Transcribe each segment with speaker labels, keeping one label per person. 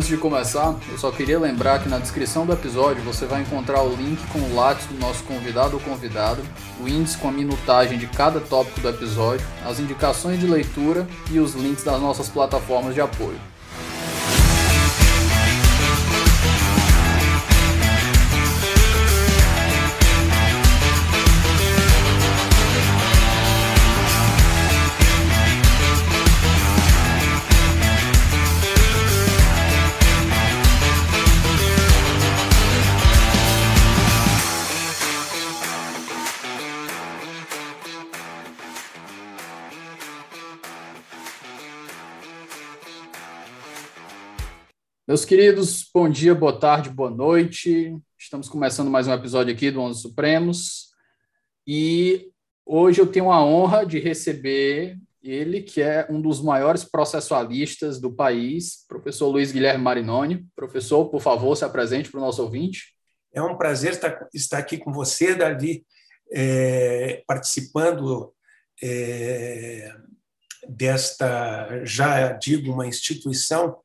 Speaker 1: Antes de começar, eu só queria lembrar que na descrição do episódio você vai encontrar o link com o lápis do nosso convidado ou convidada, o índice com a minutagem de cada tópico do episódio, as indicações de leitura e os links das nossas plataformas de apoio. Meus queridos, bom dia, boa tarde, boa noite. Estamos começando mais um episódio aqui do Onze Supremos. E hoje eu tenho a honra de receber ele, que é um dos maiores processualistas do país, professor Luiz Guilherme Marinoni. Professor, por favor, se apresente para o nosso ouvinte.
Speaker 2: É um prazer estar aqui com você, Davi, é, participando é, desta, já digo, uma instituição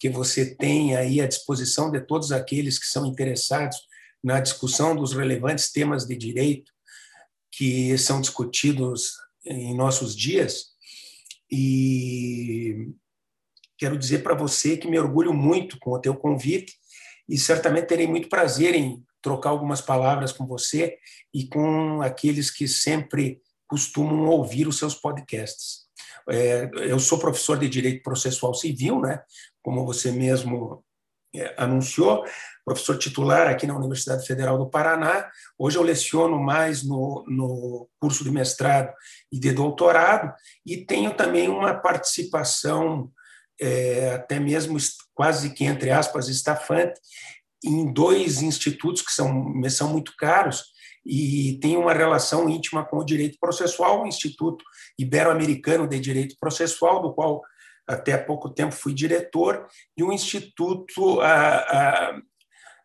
Speaker 2: que você tem aí à disposição de todos aqueles que são interessados na discussão dos relevantes temas de direito que são discutidos em nossos dias. E quero dizer para você que me orgulho muito com o teu convite e certamente terei muito prazer em trocar algumas palavras com você e com aqueles que sempre costumam ouvir os seus podcasts. É, eu sou professor de Direito Processual Civil, né? Como você mesmo é, anunciou, professor titular aqui na Universidade Federal do Paraná. Hoje eu leciono mais no, no curso de mestrado e de doutorado, e tenho também uma participação, é, até mesmo quase que, entre aspas, estafante, em dois institutos que são, me são muito caros, e tem uma relação íntima com o direito processual, o Instituto Ibero-Americano de Direito Processual, do qual até há pouco tempo fui diretor, e um instituto, a, a,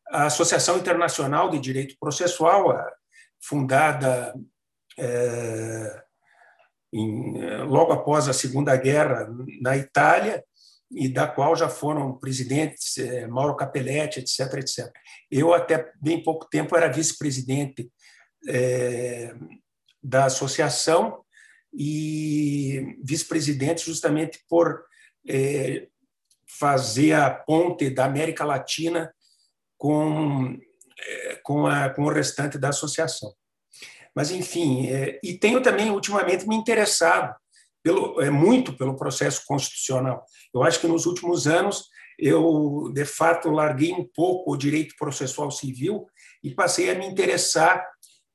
Speaker 2: a Associação Internacional de Direito Processual, fundada é, em, logo após a Segunda Guerra na Itália, e da qual já foram presidentes é, Mauro Capelletti, etc, etc. Eu, até bem pouco tempo, era vice-presidente é, da associação e vice-presidente justamente por é, fazer a ponte da América Latina com, é, com, a, com o restante da associação. Mas, enfim, é, e tenho também, ultimamente, me interessado pelo, é, muito pelo processo constitucional. Eu acho que nos últimos anos eu, de fato, larguei um pouco o direito processual civil e passei a me interessar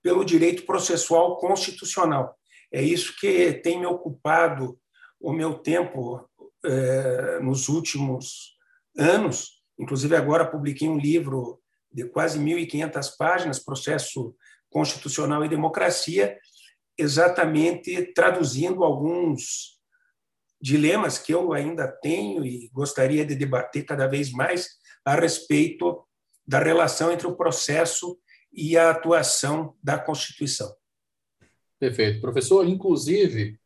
Speaker 2: pelo direito processual constitucional. É isso que tem me ocupado o meu tempo é, nos últimos anos. Inclusive, agora publiquei um livro de quase 1.500 páginas, Processo Constitucional e Democracia, exatamente traduzindo alguns dilemas que eu ainda tenho e gostaria de debater cada vez mais a respeito da relação entre o processo e a atuação da Constituição.
Speaker 1: Perfeito. Professor, inclusive,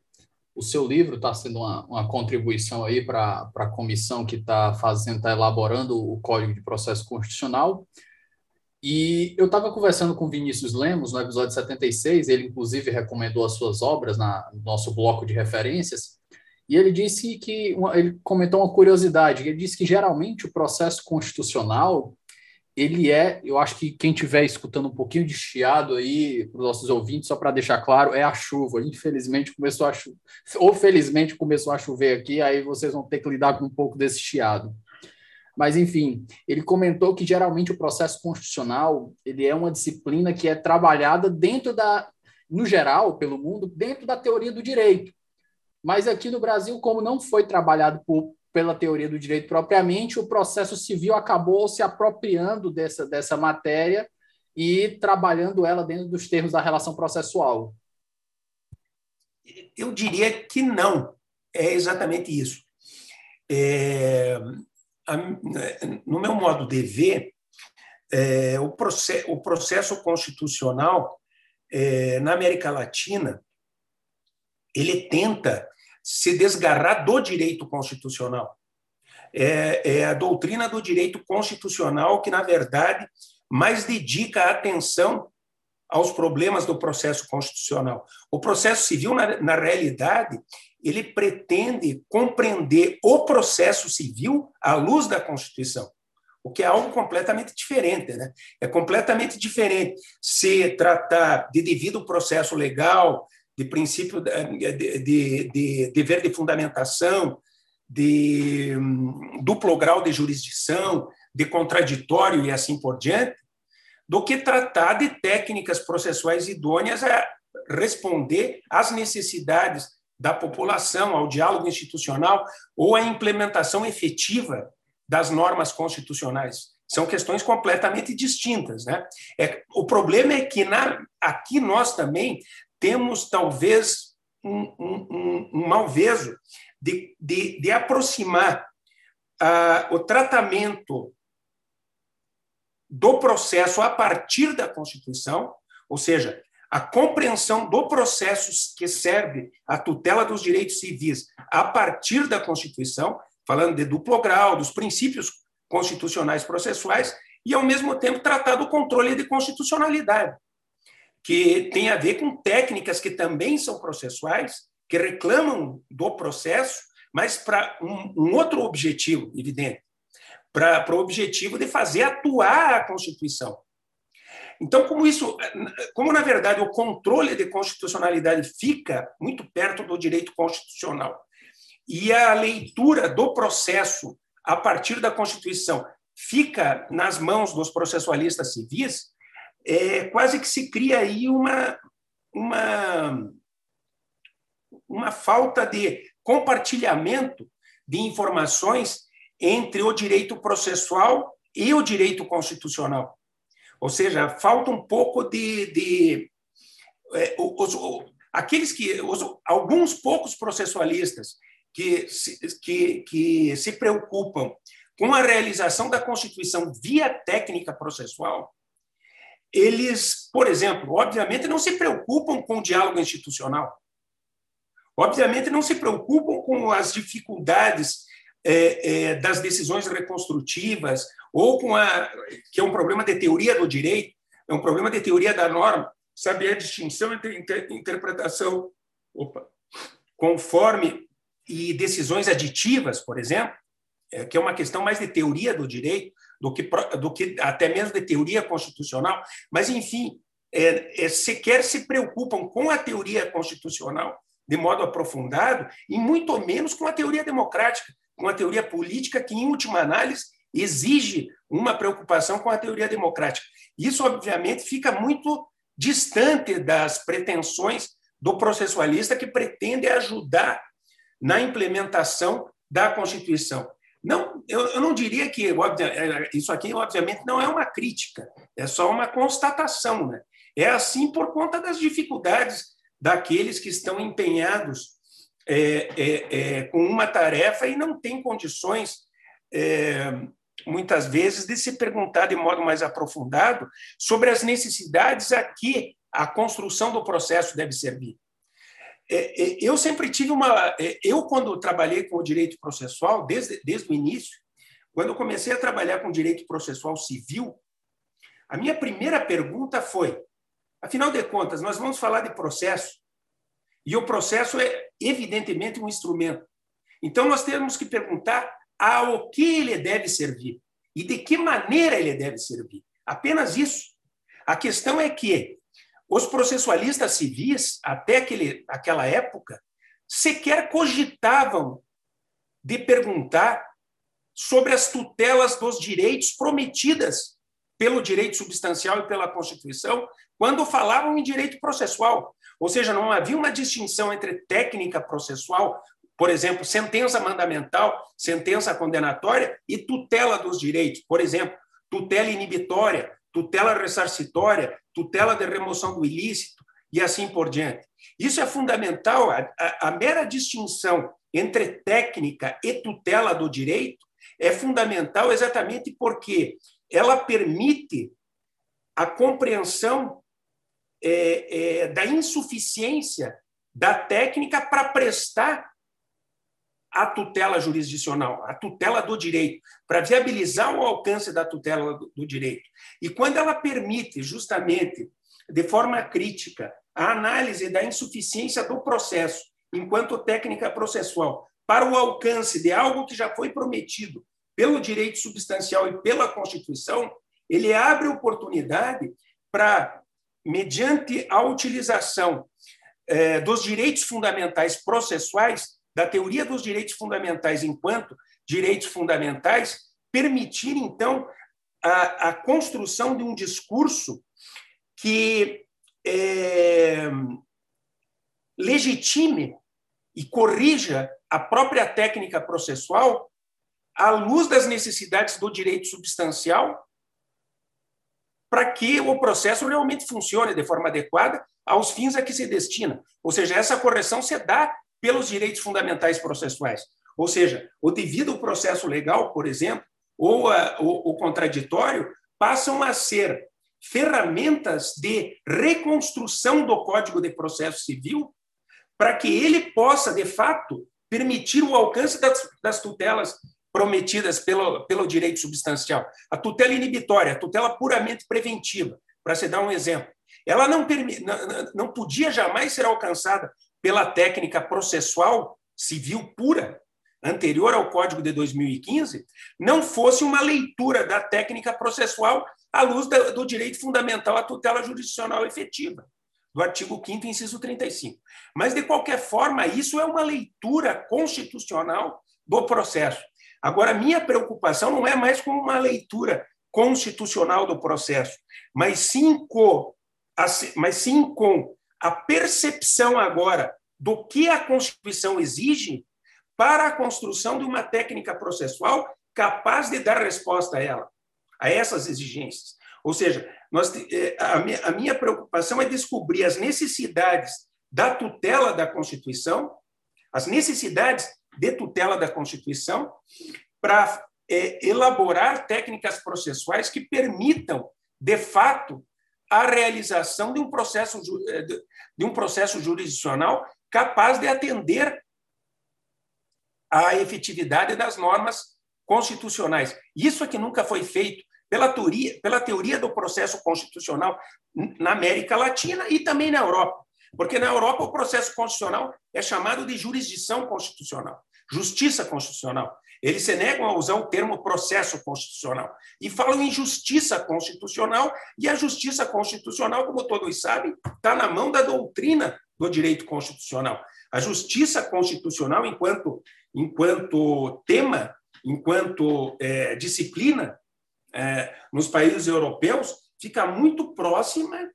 Speaker 1: o seu livro está sendo uma, uma, contribuição aí para a comissão que está fazendo, está elaborando o Código de Processo Constitucional. E eu estava conversando com Vinícius Lemos no episódio 76, ele inclusive recomendou as suas obras na, no nosso bloco de referências, e ele disse que, ele comentou uma curiosidade, ele disse que geralmente o processo constitucional ele é, eu acho que quem estiver escutando um pouquinho de chiado aí, para os nossos ouvintes, só para deixar claro, é a chuva. Infelizmente começou a chover, ou felizmente começou a chover aqui, aí vocês vão ter que lidar com um pouco desse chiado. Mas, enfim, ele comentou que geralmente o processo constitucional ele é uma disciplina que é trabalhada dentro da, no geral, pelo mundo, dentro da teoria do direito. Mas aqui no Brasil, como não foi trabalhado por pela teoria do direito propriamente, o processo civil acabou se apropriando dessa, dessa matéria e trabalhando ela dentro dos termos da relação processual.
Speaker 2: Eu diria que não. É exatamente isso. É, a, no meu modo de ver, é, o, processo, o processo constitucional é, na América Latina ele tenta se desgarrar do direito constitucional. é, é a doutrina do direito constitucional que, na verdade, mais dedica a atenção aos problemas do processo constitucional. O processo civil, na, na realidade, ele pretende compreender o processo civil à luz da Constituição, o que é algo completamente diferente. Né? É completamente diferente se tratar de devido processo legal, de princípio de, de, de dever de fundamentação, de um, duplo grau de jurisdição, de contraditório e assim por diante, do que tratar de técnicas processuais idôneas a responder às necessidades da população, ao diálogo institucional ou à implementação efetiva das normas constitucionais. São questões completamente distintas. Né? É, o problema é que na, aqui nós também temos, talvez, um, um, um malveso de, de, de aproximar uh, o tratamento do processo a partir da Constituição, ou seja, a compreensão do processo que serve à tutela dos direitos civis a partir da Constituição, falando de duplo grau, dos princípios constitucionais processuais, e, ao mesmo tempo, tratar do controle de constitucionalidade, que tem a ver com técnicas que também são processuais, que reclamam do processo, mas para um, um outro objetivo, evidente, para o objetivo de fazer atuar a Constituição. Então, como isso, como na verdade o controle de constitucionalidade fica muito perto do direito constitucional e a leitura do processo a partir da Constituição fica nas mãos dos processualistas civis, é, quase que se cria aí uma, uma, uma falta de compartilhamento de informações entre o direito processual e o direito constitucional. Ou seja, falta um pouco de. de é, os, aqueles que. Os, alguns poucos processualistas que se, que, que se preocupam com a realização da Constituição via técnica processual, eles, por exemplo, obviamente não se preocupam com o diálogo institucional. Obviamente não se preocupam com as dificuldades é, é, das decisões reconstrutivas, ou com a. que é um problema de teoria do direito, é um problema de teoria da norma, saber a distinção entre inter, interpretação opa, conforme e decisões aditivas, por exemplo, é, que é uma questão mais de teoria do direito do que, do que até mesmo de teoria constitucional, mas, enfim, é, é, sequer se preocupam com a teoria constitucional de modo aprofundado e muito menos com a teoria democrática, com a teoria política que, em última análise, exige uma preocupação com a teoria democrática. Isso, obviamente, fica muito distante das pretensões do processualista que pretende ajudar na implementação da Constituição. Não, eu, eu não diria que é, isso aqui, obviamente, não é uma crítica, é só uma constatação. Né? É assim por conta das dificuldades daqueles que estão empenhados é, é, é, com uma tarefa e não tem condições, é, muitas vezes, de se perguntar de modo mais aprofundado sobre as necessidades a que a construção do processo deve servir. É, é, eu sempre tive uma. Eu, quando trabalhei com o direito processual, desde, desde o início, quando eu comecei a trabalhar com direito processual civil, a minha primeira pergunta foi: afinal de contas, nós vamos falar de processo, e o processo é, evidentemente, um instrumento. Então, nós temos que perguntar ao que ele deve servir e de que maneira ele deve servir. Apenas isso. A questão é que os processualistas civis, até aquele, aquela época, sequer cogitavam de perguntar sobre as tutelas dos direitos prometidas pelo direito substancial e pela Constituição quando falavam em direito processual. Ou seja, não havia uma distinção entre técnica processual, por exemplo, sentença mandamental, sentença condenatória e tutela dos direitos. Por exemplo, tutela inibitória, tutela ressarcitória, tutela de remoção do ilícito e assim por diante. Isso é fundamental. A, a, a mera distinção entre técnica e tutela do direito é fundamental exatamente porque ela permite a compreensão é, é, da insuficiência da técnica para prestar a tutela jurisdicional, a tutela do direito, para viabilizar o alcance da tutela do direito. E quando ela permite, justamente, de forma crítica, a análise da insuficiência do processo, enquanto técnica processual, para o alcance de algo que já foi prometido pelo direito substancial e pela Constituição, ele abre oportunidade para, mediante a utilização eh, dos direitos fundamentais processuais, da teoria dos direitos fundamentais enquanto direitos fundamentais, permitir, então, a, a construção de um discurso que é, legitime e corrija a própria técnica processual à luz das necessidades do direito substancial para que o processo realmente funcione de forma adequada aos fins a que se destina. Ou seja, essa correção se dá pelos direitos fundamentais processuais. Ou seja, o devido processo legal, por exemplo, ou a, o, o contraditório, passam a ser ferramentas de reconstrução do Código de Processo Civil para que ele possa, de fato, permitir o alcance das, das tutelas prometidas pelo, pelo direito substancial. A tutela inibitória, a tutela puramente preventiva, para se dar um exemplo. Ela não, não, não podia jamais ser alcançada pela técnica processual civil pura, anterior ao Código de 2015, não fosse uma leitura da técnica processual à luz do direito fundamental à tutela jurisdicional efetiva, do artigo 5 inciso 35. Mas, de qualquer forma, isso é uma leitura constitucional do processo. Agora, minha preocupação não é mais com uma leitura constitucional do processo, mas sim com, mas sim com a percepção agora do que a Constituição exige para a construção de uma técnica processual capaz de dar resposta a ela, a essas exigências. Ou seja, nós, eh, a minha preocupação é descobrir as necessidades da tutela da Constituição, as necessidades de tutela da Constituição, para é, elaborar técnicas processuais que permitam, de fato, a realização de um processo, eh, de um processo jurisdicional capaz de atender à efetividade das normas constitucionais. Isso é que nunca foi feito pela teoria, pela teoria do processo constitucional na América Latina e também na Europa. Porque na Europa o processo constitucional é chamado de jurisdição constitucional, justiça constitucional. Eles se negam a usar o termo processo constitucional e falam em justiça constitucional, e a justiça constitucional, como todos sabem, está na mão da doutrina do direito constitucional. A justiça constitucional, enquanto, enquanto tema, enquanto é, disciplina, é, nos países europeus, fica muito próxima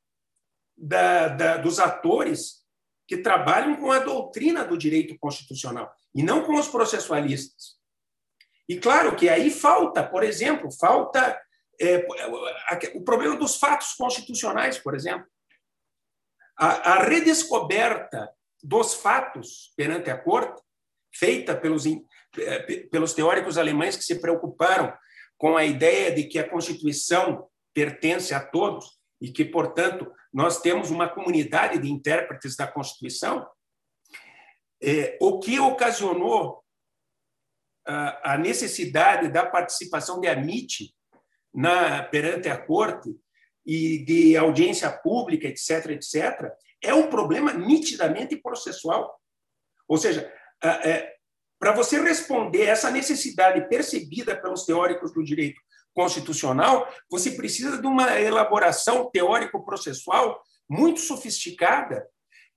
Speaker 2: da, da, dos atores que trabalham com a doutrina do direito constitucional e não com os processualistas. E claro que aí falta, por exemplo, falta é, o problema dos fatos constitucionais, por exemplo. A, a redescoberta dos fatos perante a corte, feita pelos, é, pelos teóricos alemães que se preocuparam com a ideia de que a Constituição pertence a todos e que, portanto, nós temos uma comunidade de intérpretes da Constituição, é, o que ocasionou a necessidade da participação de AMIT na, perante a corte e de audiência pública, etc., etc., é um problema nitidamente processual. Ou seja, é, para você responder essa necessidade percebida pelos teóricos do direito constitucional, você precisa de uma elaboração teórico-processual muito sofisticada,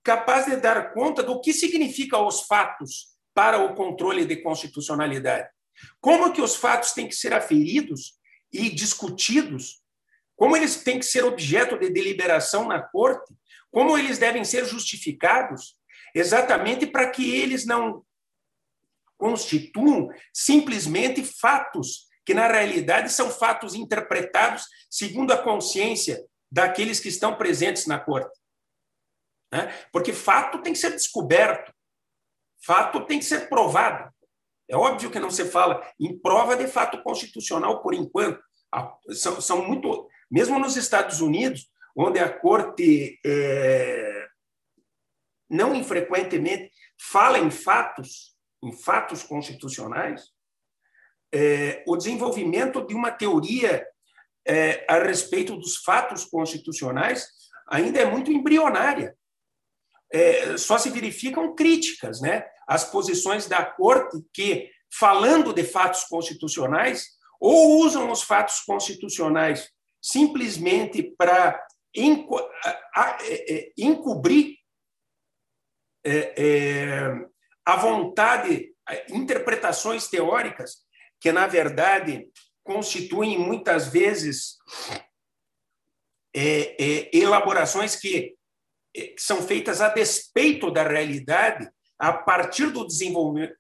Speaker 2: capaz de dar conta do que significa os fatos para o controle de constitucionalidade. Como que os fatos têm que ser aferidos e discutidos? Como eles têm que ser objeto de deliberação na corte? Como eles devem ser justificados? Exatamente para que eles não constituam simplesmente fatos que, na realidade, são fatos interpretados segundo a consciência daqueles que estão presentes na corte. Né? Porque fato tem que ser descoberto, Fato tem que ser provado. É óbvio que não se fala em prova de fato constitucional por enquanto. São, são muito. Mesmo nos Estados Unidos, onde a corte é, não infrequentemente fala em fatos, em fatos constitucionais, é, o desenvolvimento de uma teoria é, a respeito dos fatos constitucionais ainda é muito embrionária. É, só se verificam críticas, né? As posições da corte que, falando de fatos constitucionais, ou usam os fatos constitucionais simplesmente para é, é, encobrir a vontade, interpretações teóricas que, na verdade, constituem muitas vezes é, é, elaborações é, que, são feitas a despeito da realidade, a partir do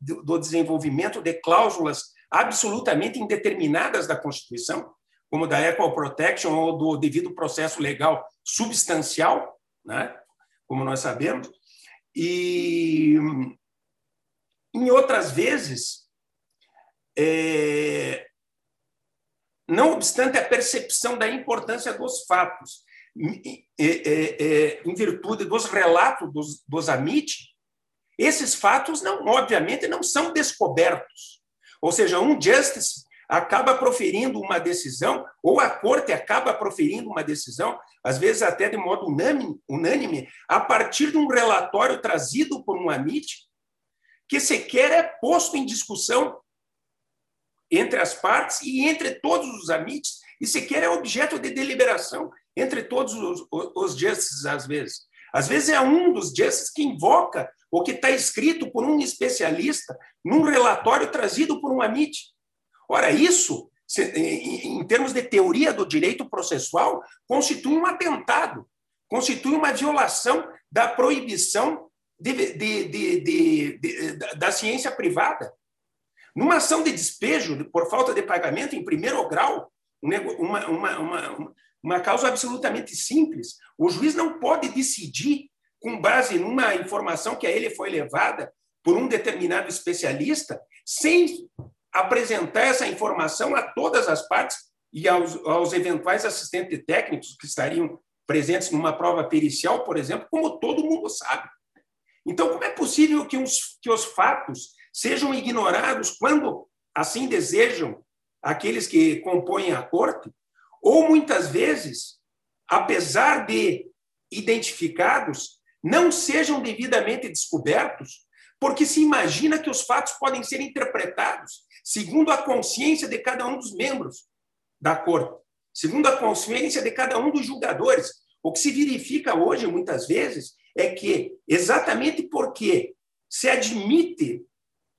Speaker 2: do desenvolvimento de cláusulas absolutamente indeterminadas da Constituição, como da equal protection ou do devido processo legal substancial, né? como nós sabemos, e em outras vezes é, não obstante a percepção da importância dos fatos, em virtude dos relatos dos, dos Amit, esses fatos, não, obviamente, não são descobertos. Ou seja, um justice acaba proferindo uma decisão, ou a corte acaba proferindo uma decisão, às vezes até de modo unânime, a partir de um relatório trazido por um Amit, que sequer é posto em discussão entre as partes e entre todos os amites, e sequer é objeto de deliberação entre todos os, os justices, às vezes. Às vezes é um dos justices que invoca o que está escrito por um especialista num relatório trazido por um amite. Ora, isso, em termos de teoria do direito processual, constitui um atentado, constitui uma violação da proibição de, de, de, da ciência privada. Numa ação de despejo por falta de pagamento em primeiro grau, uma, uma, uma, uma causa absolutamente simples, o juiz não pode decidir com base numa informação que a ele foi levada por um determinado especialista, sem apresentar essa informação a todas as partes e aos, aos eventuais assistentes técnicos que estariam presentes numa prova pericial, por exemplo, como todo mundo sabe. Então, como é possível que os, que os fatos sejam ignorados quando assim desejam aqueles que compõem a corte, ou muitas vezes, apesar de identificados, não sejam devidamente descobertos, porque se imagina que os fatos podem ser interpretados segundo a consciência de cada um dos membros da corte, segundo a consciência de cada um dos julgadores. O que se verifica hoje, muitas vezes, é que, exatamente porque se admite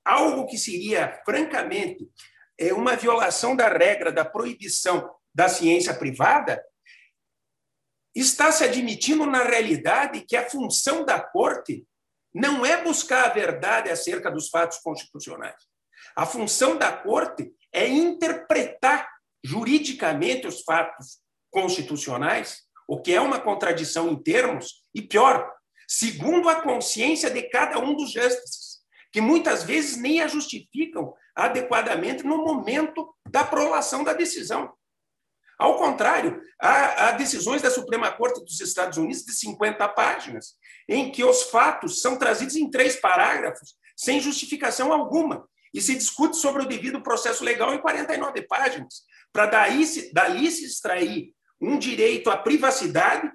Speaker 2: algo que seria, francamente, é uma violação da regra da proibição da ciência privada, está se admitindo na realidade que a função da corte não é buscar a verdade acerca dos fatos constitucionais. A função da corte é interpretar juridicamente os fatos constitucionais, o que é uma contradição em termos, e pior, segundo a consciência de cada um dos justices que muitas vezes nem a justificam adequadamente no momento da prolação da decisão. Ao contrário, há, há, decisões da Suprema Corte dos Estados Unidos de 50 páginas, em que os fatos são trazidos em três parágrafos, sem justificação alguma, e se discute sobre o devido processo legal em 49 páginas, para daí, dali se extrair um direito à privacidade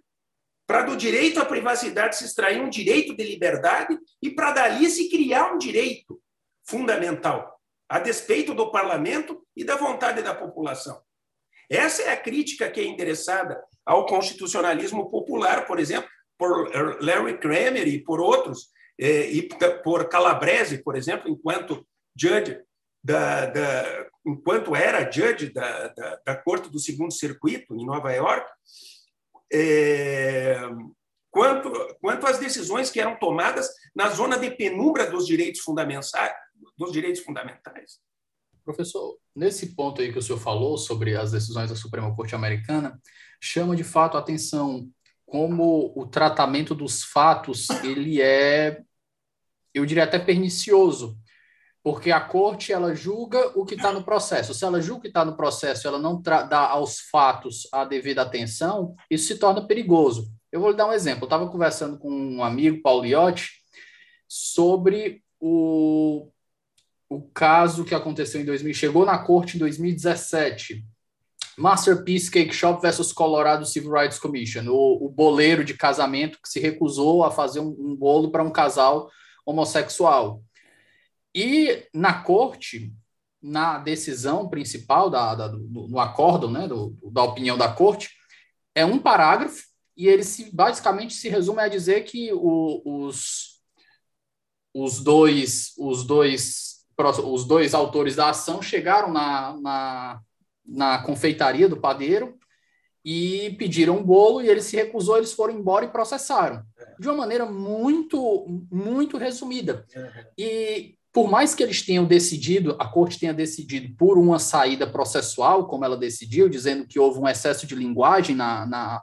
Speaker 2: para do direito à privacidade se extrair um direito de liberdade e para dali se criar um direito fundamental, a despeito do parlamento e da vontade da população. Essa é a crítica que é endereçada ao constitucionalismo popular, por exemplo, por Larry Kramer e por outros, eh, e por Calabrese, por exemplo, enquanto judge da, da enquanto era judge da, da, da Corte do Segundo Circuito em Nova York, é, quanto, quanto às decisões que eram tomadas na zona de penumbra dos direitos fundamentais. Dos direitos fundamentais.
Speaker 1: Professor, nesse ponto aí que o senhor falou sobre as decisões da Suprema Corte Americana, chama de fato a atenção como o tratamento dos fatos ele é, eu diria até pernicioso, porque a corte ela julga o que está no processo. Se ela julga o que está no processo, ela não dá aos fatos a devida atenção, isso se torna perigoso. Eu vou lhe dar um exemplo. Eu estava conversando com um amigo, Paulo Iotti, sobre o, o caso que aconteceu em 2000, chegou na corte em 2017. Masterpiece Cake Shop versus Colorado Civil Rights Commission, o, o boleiro de casamento que se recusou a fazer um, um bolo para um casal homossexual. E na corte, na decisão principal da, da do, do acórdão, né, do, da opinião da corte, é um parágrafo e ele se, basicamente se resume a dizer que o, os, os dois os dois os dois autores da ação chegaram na, na, na confeitaria do padeiro e pediram um bolo e ele se recusou, eles foram embora e processaram. De uma maneira muito, muito resumida. E por mais que eles tenham decidido, a corte tenha decidido por uma saída processual, como ela decidiu, dizendo que houve um excesso de linguagem na, na,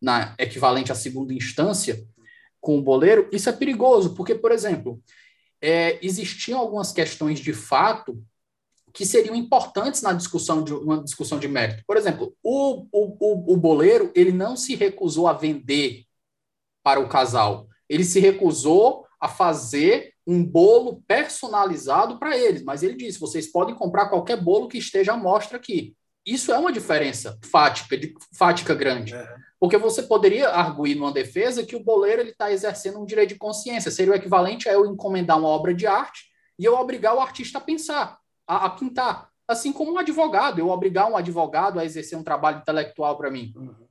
Speaker 1: na equivalente à segunda instância com o boleiro, isso é perigoso, porque, por exemplo, é, existiam algumas questões de fato que seriam importantes na discussão de uma discussão de mérito. Por exemplo, o, o, o, boleiro ele não se recusou a vender para o casal, ele se recusou a fazer um bolo personalizado para eles, mas ele disse: vocês podem comprar qualquer bolo que esteja à mostra aqui. Isso é uma diferença fática, de, fática grande. É. Porque você poderia arguir numa defesa que o boleiro está exercendo um direito de consciência. Seria o equivalente a eu encomendar uma obra de arte e eu obrigar o artista a pensar, a, a pintar. Assim como um advogado, eu obrigar um advogado a exercer um trabalho intelectual para mim. Uhum.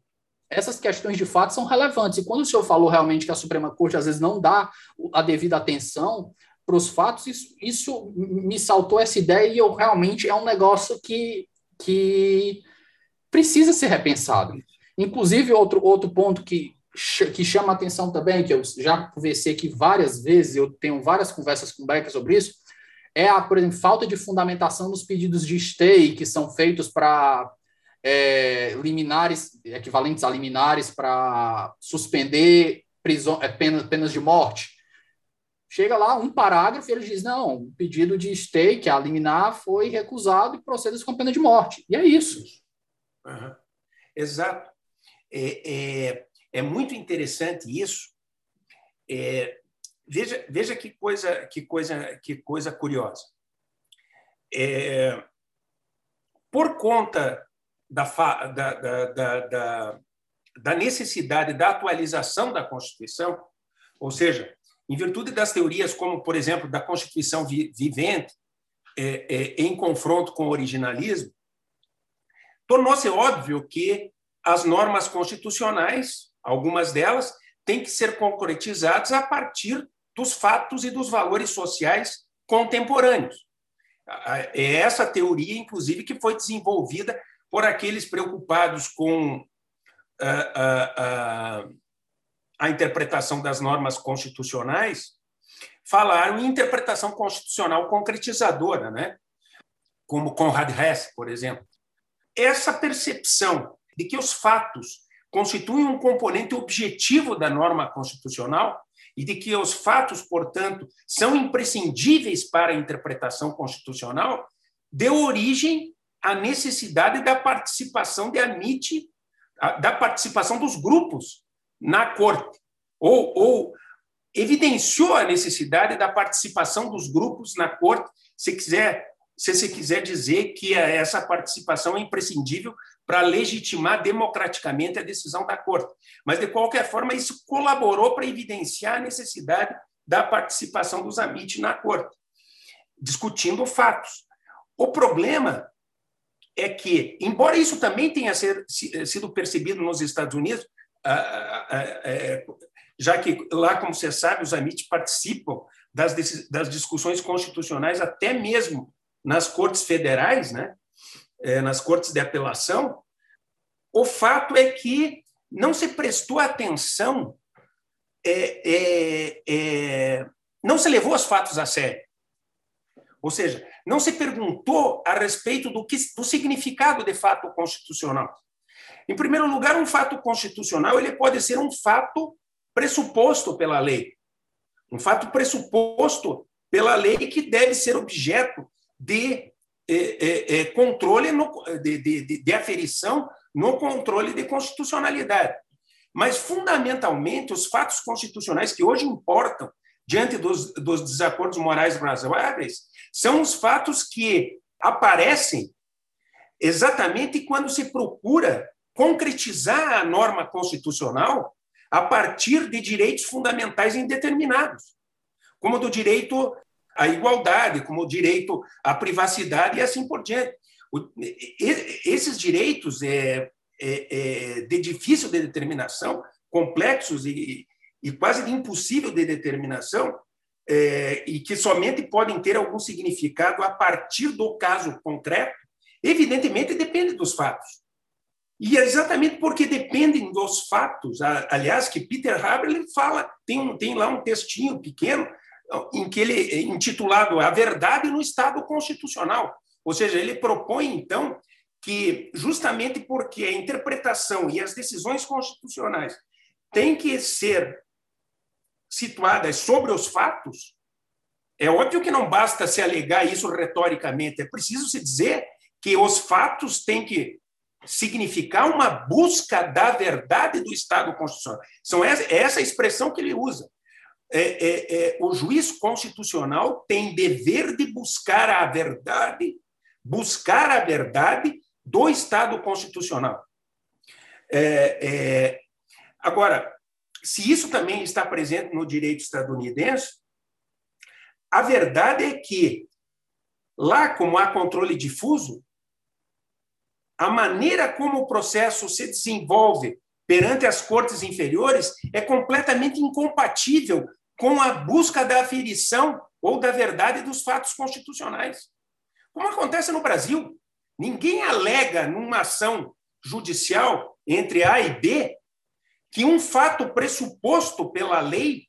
Speaker 1: Essas questões de fato são relevantes. E quando o senhor falou realmente que a Suprema Corte às vezes não dá a devida atenção para os fatos, isso, isso me saltou essa ideia e eu realmente é um negócio que que precisa ser repensado. Inclusive, outro, outro ponto que, que chama atenção também, que eu já conversei aqui várias vezes, eu tenho várias conversas com o Becker sobre isso, é a, por exemplo, falta de fundamentação nos pedidos de stay que são feitos para é, liminares, equivalentes a liminares para suspender prisão, é, penas, penas de morte. Chega lá um parágrafo e ele diz: não, o pedido de stay, que é a liminar, foi recusado e procede com pena de morte. E é isso.
Speaker 2: Uhum. Exato. É, é, é, muito interessante isso. É, veja, veja que coisa, que coisa, que coisa curiosa. É, por conta da, da, da, da, da necessidade da atualização da Constituição, ou seja, em virtude das teorias como, por exemplo, da Constituição vivente, é, é, em confronto com o originalismo, tornou-se óbvio que as normas constitucionais, algumas delas, têm que ser concretizadas a partir dos fatos e dos valores sociais contemporâneos. É essa teoria, inclusive, que foi desenvolvida por aqueles preocupados com ah, ah, ah, a interpretação das normas constitucionais, falaram em interpretação constitucional concretizadora, né? como Conrad Hess, por exemplo. Essa percepção de que os fatos constituem um componente objetivo da norma constitucional e de que os fatos, portanto, são imprescindíveis para a interpretação constitucional, deu origem à necessidade da participação de AMIT, da participação dos grupos na corte, ou, ou evidenciou a necessidade da participação dos grupos na corte, se quiser, se você quiser dizer que essa participação é imprescindível para legitimar democraticamente a decisão da corte. Mas de qualquer forma isso colaborou para evidenciar a necessidade da participação dos amit na corte, discutindo fatos. O problema é que, embora isso também tenha sido percebido nos Estados Unidos, é, já que lá, como você sabe, os AMIT participam das, das discussões constitucionais, até mesmo nas cortes federais, né? É, nas cortes de apelação, o fato é que não se prestou atenção, é, é, é, não se levou os fatos a sério. Ou seja, não se perguntou a respeito do, que, do significado de fato constitucional. Em primeiro lugar, um fato constitucional ele pode ser um fato pressuposto pela lei, um fato pressuposto pela lei que deve ser objeto de é, é, é, controle, no, de, de, de aferição no controle de constitucionalidade. Mas, fundamentalmente, os fatos constitucionais que hoje importam diante dos, dos desacordos morais razoáveis são os fatos que aparecem exatamente quando se procura concretizar a norma constitucional a partir de direitos fundamentais indeterminados, como do direito à igualdade, como o direito à privacidade e assim por diante. Esses direitos é, é, é de difícil de determinação, complexos e, e quase de impossível de determinação, é, e que somente podem ter algum significado a partir do caso concreto, evidentemente depende dos fatos. E é exatamente porque dependem dos fatos, aliás, que Peter Haber ele fala, tem, tem lá um textinho pequeno em que ele é intitulado A Verdade no Estado Constitucional. Ou seja, ele propõe, então, que justamente porque a interpretação e as decisões constitucionais têm que ser situadas sobre os fatos, é óbvio que não basta se alegar isso retoricamente, é preciso se dizer que os fatos têm que significar uma busca da verdade do Estado constitucional. São essa, é essa expressão que ele usa. É, é, é, o juiz constitucional tem dever de buscar a verdade, buscar a verdade do Estado constitucional. É, é, agora, se isso também está presente no direito estadunidense, a verdade é que lá, como há controle difuso, a maneira como o processo se desenvolve perante as cortes inferiores é completamente incompatível com a busca da aferição ou da verdade dos fatos constitucionais. Como acontece no Brasil, ninguém alega numa ação judicial entre A e B que um fato pressuposto pela lei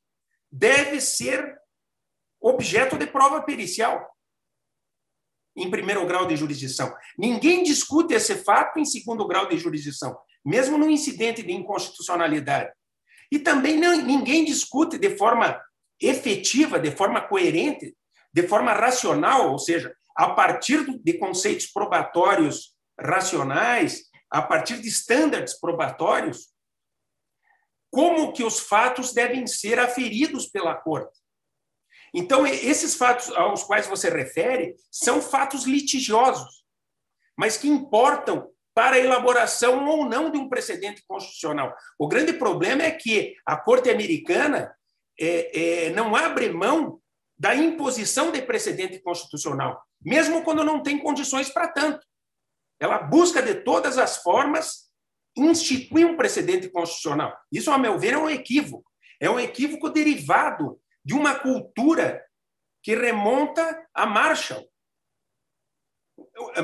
Speaker 2: deve ser objeto de prova pericial em primeiro grau de jurisdição. Ninguém discute esse fato em segundo grau de jurisdição, mesmo no incidente de inconstitucionalidade. E também não, ninguém discute de forma efetiva, de forma coerente, de forma racional, ou seja, a partir de conceitos probatórios racionais, a partir de estándares probatórios, como que os fatos devem ser aferidos pela corte. Então, esses fatos aos quais você refere são fatos litigiosos, mas que importam para a elaboração ou não de um precedente constitucional. O grande problema é que a Corte Americana é, é, não abre mão da imposição de precedente constitucional, mesmo quando não tem condições para tanto. Ela busca de todas as formas instituir um precedente constitucional. Isso, a meu ver, é um equívoco. É um equívoco derivado de uma cultura que remonta a Marshall.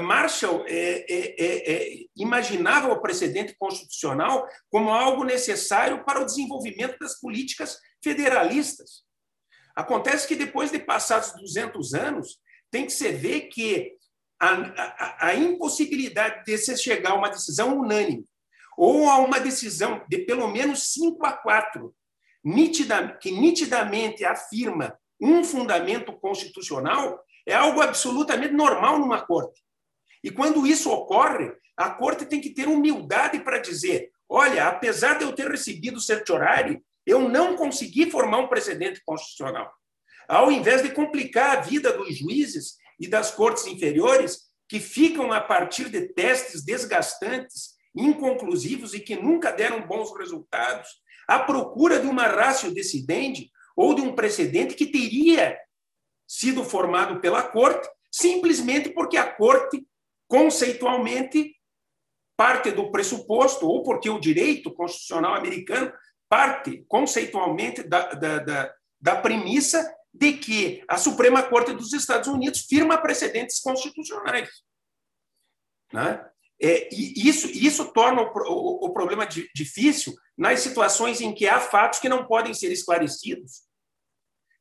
Speaker 2: Marshall é, é, é, é, imaginava o precedente constitucional como algo necessário para o desenvolvimento das políticas federalistas. Acontece que depois de passados 200 anos, tem que se ver que a, a, a impossibilidade de se chegar a uma decisão unânime ou a uma decisão de pelo menos 5 a 4 nitida, que nitidamente afirma um fundamento constitucional, é algo absolutamente normal numa corte. E quando isso ocorre, a corte tem que ter humildade para dizer: olha, apesar de eu ter recebido certiorari, eu não consegui formar um precedente constitucional. Ao invés de complicar a vida dos juízes e das cortes inferiores, que ficam a partir de testes desgastantes, inconclusivos e que nunca deram bons resultados, à procura de uma ratio decidente ou de um precedente que teria sido formado pela corte, simplesmente porque a corte, conceitualmente, parte do pressuposto, ou porque o direito constitucional americano parte conceitualmente da, da, da, da premissa de que a Suprema Corte dos Estados Unidos firma precedentes constitucionais. Né? É, e isso, isso torna o, o, o problema di, difícil nas situações em que há fatos que não podem ser esclarecidos,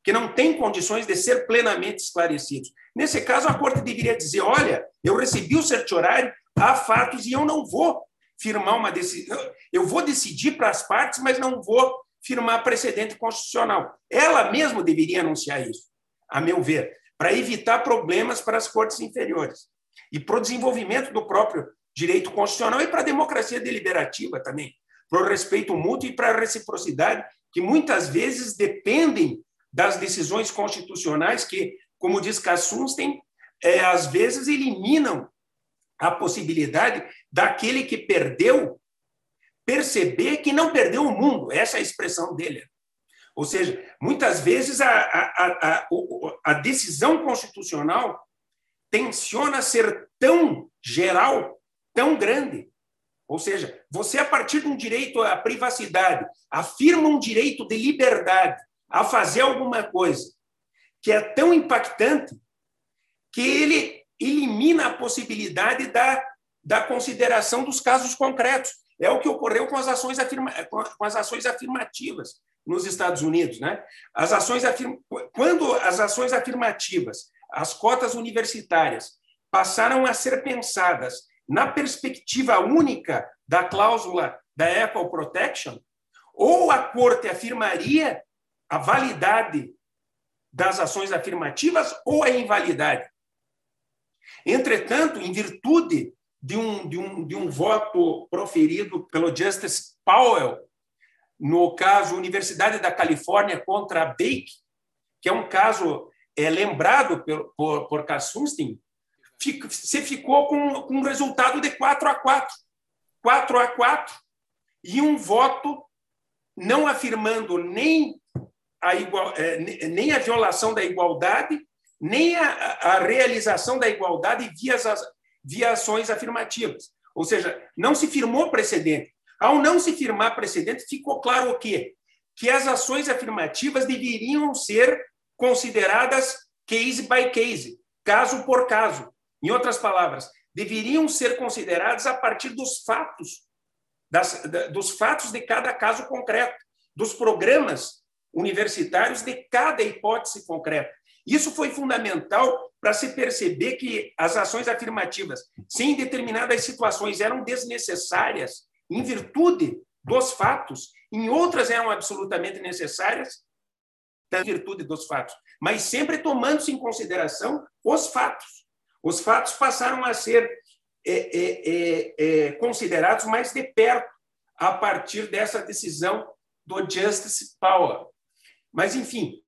Speaker 2: que não têm condições de ser plenamente esclarecidos. Nesse caso, a corte deveria dizer: olha, eu recebi o certiorário, há fatos e eu não vou firmar uma decisão. Eu vou decidir para as partes, mas não vou firmar precedente constitucional. Ela mesma deveria anunciar isso, a meu ver, para evitar problemas para as cortes inferiores e para o desenvolvimento do próprio direito constitucional e para a democracia deliberativa também, para o respeito mútuo e para a reciprocidade, que muitas vezes dependem das decisões constitucionais que, como diz Kassunstein, é, às vezes eliminam a possibilidade daquele que perdeu perceber que não perdeu o mundo. Essa é a expressão dele. Ou seja, muitas vezes a, a, a, a decisão constitucional tensiona ser tão geral, tão grande. Ou seja, você, a partir de um direito à privacidade, afirma um direito de liberdade a fazer alguma coisa que é tão impactante que ele elimina a possibilidade da, da consideração dos casos concretos. É o que ocorreu com as ações, afirma, com as ações afirmativas nos Estados Unidos. Né? As ações afirma, quando as ações afirmativas, as cotas universitárias, passaram a ser pensadas na perspectiva única da cláusula da Equal Protection, ou a corte afirmaria a validade das ações afirmativas ou a invalidade. Entretanto, em virtude de um, de um, de um voto proferido pelo Justice Powell, no caso Universidade da Califórnia contra Bake, que é um caso é, lembrado por, por, por Kassunstein, você ficou com, com um resultado de 4 a 4. 4 a 4 e um voto não afirmando nem a, igual, é, nem a violação da igualdade, nem a, a realização da igualdade via, via ações afirmativas. Ou seja, não se firmou precedente. Ao não se firmar precedente, ficou claro o quê? Que as ações afirmativas deveriam ser consideradas case by case, caso por caso. Em outras palavras, deveriam ser consideradas a partir dos fatos, das, dos fatos de cada caso concreto, dos programas universitários de cada hipótese concreta. Isso foi fundamental para se perceber que as ações afirmativas, se em determinadas situações eram desnecessárias, em virtude dos fatos, em outras eram absolutamente necessárias, em virtude dos fatos, mas sempre tomando-se em consideração os fatos. Os fatos passaram a ser é, é, é, é considerados mais de perto a partir dessa decisão do Justice Power. Mas, enfim,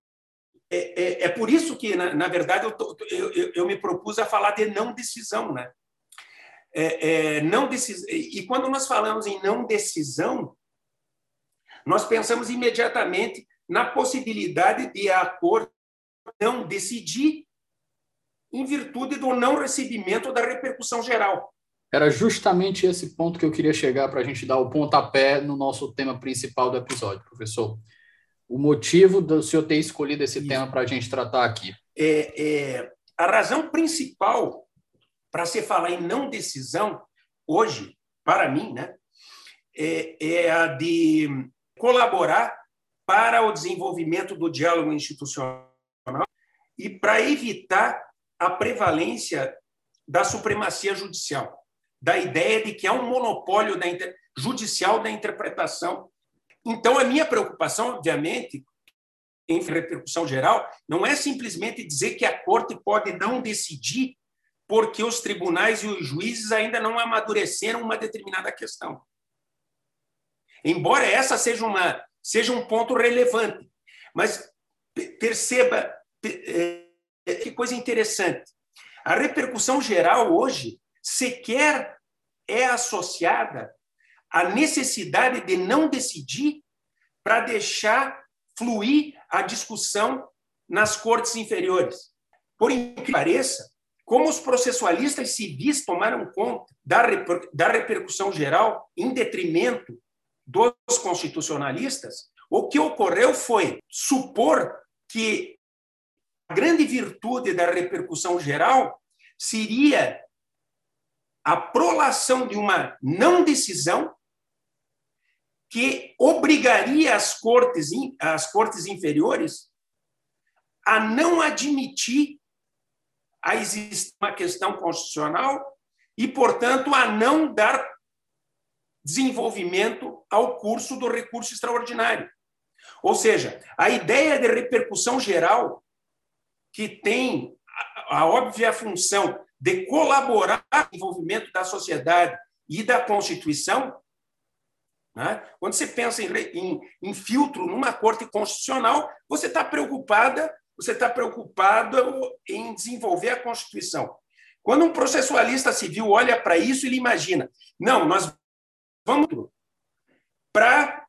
Speaker 2: é, é, é, por isso que, na, na verdade, eu, tô, eu, eu, me propus a falar de não decisão. Né? É, é, não decis... E quando nós falamos em não decisão, nós pensamos imediatamente na possibilidade de a Corte não decidir em virtude do não recebimento da repercussão geral.
Speaker 1: Era justamente esse ponto que eu queria chegar para a gente dar o pontapé no nosso tema principal do episódio, professor o motivo do senhor ter escolhido esse Isso. tema para a gente tratar aqui.
Speaker 2: É, é, a razão principal para se falar em não decisão, hoje, para mim, né, é, é a de colaborar para o desenvolvimento do diálogo institucional e para evitar a prevalência da supremacia judicial, da ideia de que há um monopólio da inter... judicial da interpretação então, a minha preocupação, obviamente, em repercussão geral, não é simplesmente dizer que a corte pode não decidir porque os tribunais e os juízes ainda não amadureceram uma determinada questão. Embora essa seja, uma, seja um ponto relevante. Mas perceba é, que coisa interessante. A repercussão geral hoje sequer é associada a necessidade de não decidir para deixar fluir a discussão nas cortes inferiores. Por incrível que pareça, como os processualistas civis tomaram conta da, reper, da repercussão geral em detrimento dos constitucionalistas, o que ocorreu foi supor que a grande virtude da repercussão geral seria a prolação de uma não decisão que obrigaria as cortes, as cortes inferiores a não admitir a existir uma questão constitucional e, portanto, a não dar desenvolvimento ao curso do recurso extraordinário. Ou seja, a ideia de repercussão geral, que tem a, a óbvia função de colaborar no desenvolvimento da sociedade e da Constituição, Né? Quando você pensa em, em, em filtro numa corte constitucional, você está preocupada, você está preocupado em desenvolver a Constituição. Quando um processualista civil olha para isso, ele imagina: não, nós vamos para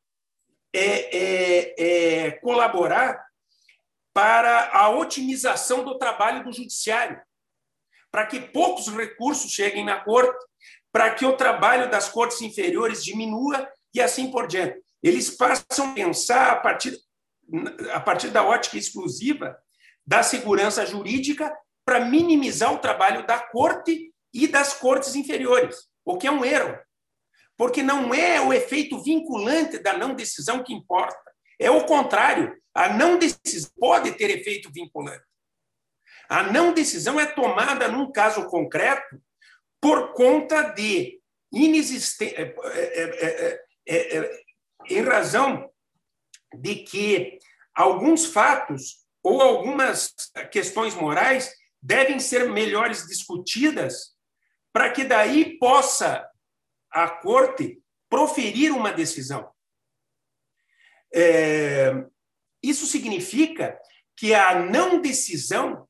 Speaker 2: é, é, é, colaborar para a otimização do trabalho do judiciário, para que poucos recursos cheguem na corte, para que o trabalho das cortes inferiores diminua e assim por diante. Eles passam a pensar a partir, a partir da ótica exclusiva da segurança jurídica para minimizar o trabalho da corte e das cortes inferiores, o que é um erro. Porque não é o efeito vinculante da não decisão que importa. É o contrário. A não decisão pode ter efeito vinculante. A não decisão é tomada num caso concreto por conta de inexistência. É é, é, é, é, em razão de que alguns fatos ou algumas questões morais devem ser melhores discutidas para que daí possa a corte proferir uma decisão. É, isso significa que a não decisão,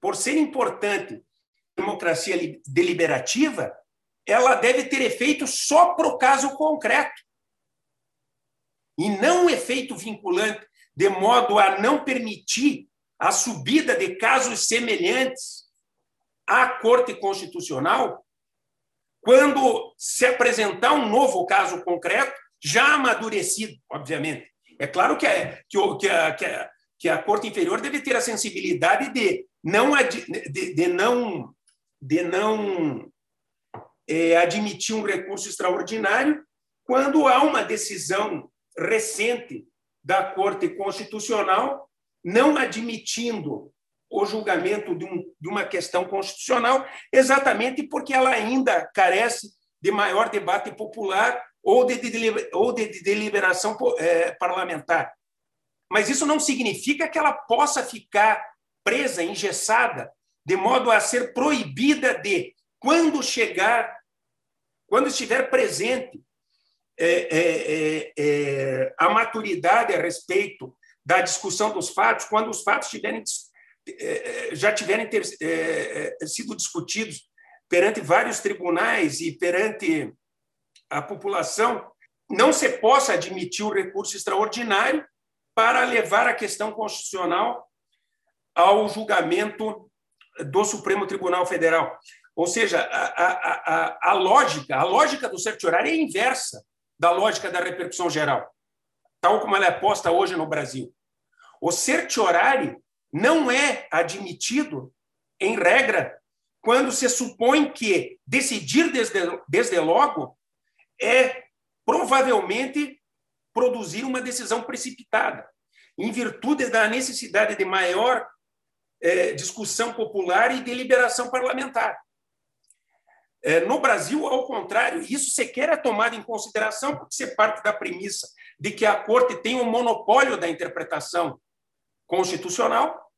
Speaker 2: por ser importante democracia deliberativa, ela deve ter efeito só para o caso concreto e não efeito vinculante, de modo a não permitir a subida de casos semelhantes à Corte Constitucional, quando se apresentar um novo caso concreto, já amadurecido, obviamente. É claro que a, que, a, que, a, que a Corte Inferior deve ter a sensibilidade de não, de, de não, de não é, admitir um recurso extraordinário quando há uma decisão recente da Corte Constitucional, não admitindo o julgamento de, um, de, uma questão constitucional, exatamente porque ela ainda carece de maior debate popular ou de, de, ou de deliberação é, parlamentar. Mas isso não significa que ela possa ficar presa, engessada, de modo a ser proibida de, quando chegar, quando estiver presente é é, é, é, a maturidade a respeito da discussão dos fatos, quando os fatos tiverem, é, já tiverem ter, sido discutidos perante vários tribunais e perante a população, não se possa admitir o recurso extraordinário para levar a questão constitucional ao julgamento do Supremo Tribunal Federal. Ou seja, a, a, a, a lógica, a lógica do certiorário é inversa da lógica da repercussão geral, tal como ela é posta hoje no Brasil. O certiorari não é admitido, em regra, quando se supõe que decidir desde, desde logo é provavelmente produzir uma decisão precipitada, em virtude da necessidade de maior é, discussão popular e deliberação parlamentar. É, no Brasil, ao contrário, isso sequer é tomado em consideração, porque você parte da premissa de que a Corte tem o um monopólio da interpretação constitucional,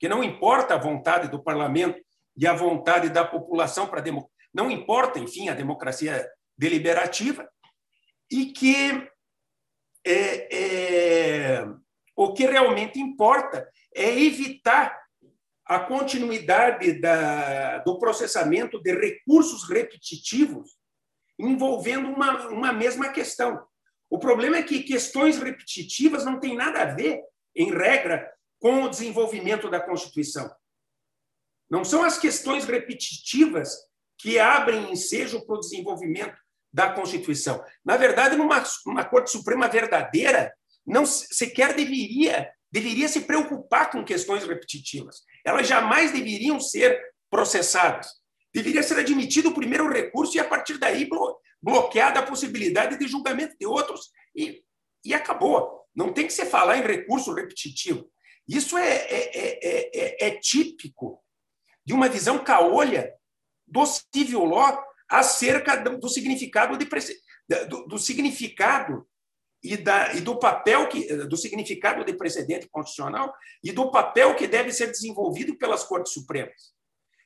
Speaker 2: que não importa a vontade do parlamento e a vontade da população para não importa, enfim, a democracia deliberativa, e que é, é... o que realmente importa é evitar a continuidade da, do processamento de recursos repetitivos envolvendo uma, uma mesma questão. O problema é que questões repetitivas não têm nada a ver, em regra, com o desenvolvimento da Constituição. Não são as questões repetitivas que abrem ensejo para o desenvolvimento da Constituição. Na verdade, numa, numa Corte Suprema verdadeira, não sequer deveria deveria se preocupar com questões repetitivas. Elas jamais deveriam ser processadas. Deveria ser admitido o primeiro recurso e, a partir daí, blo bloqueada a possibilidade de julgamento de outros e, e acabou. Não tem que se falar em recurso repetitivo. Isso é, é, é, é, típico de uma visão caolha do civil law acerca do significado, de, do, do significado e, da, e do papel que, do significado de precedente constitucional e do papel que deve ser desenvolvido pelas Cortes Supremas,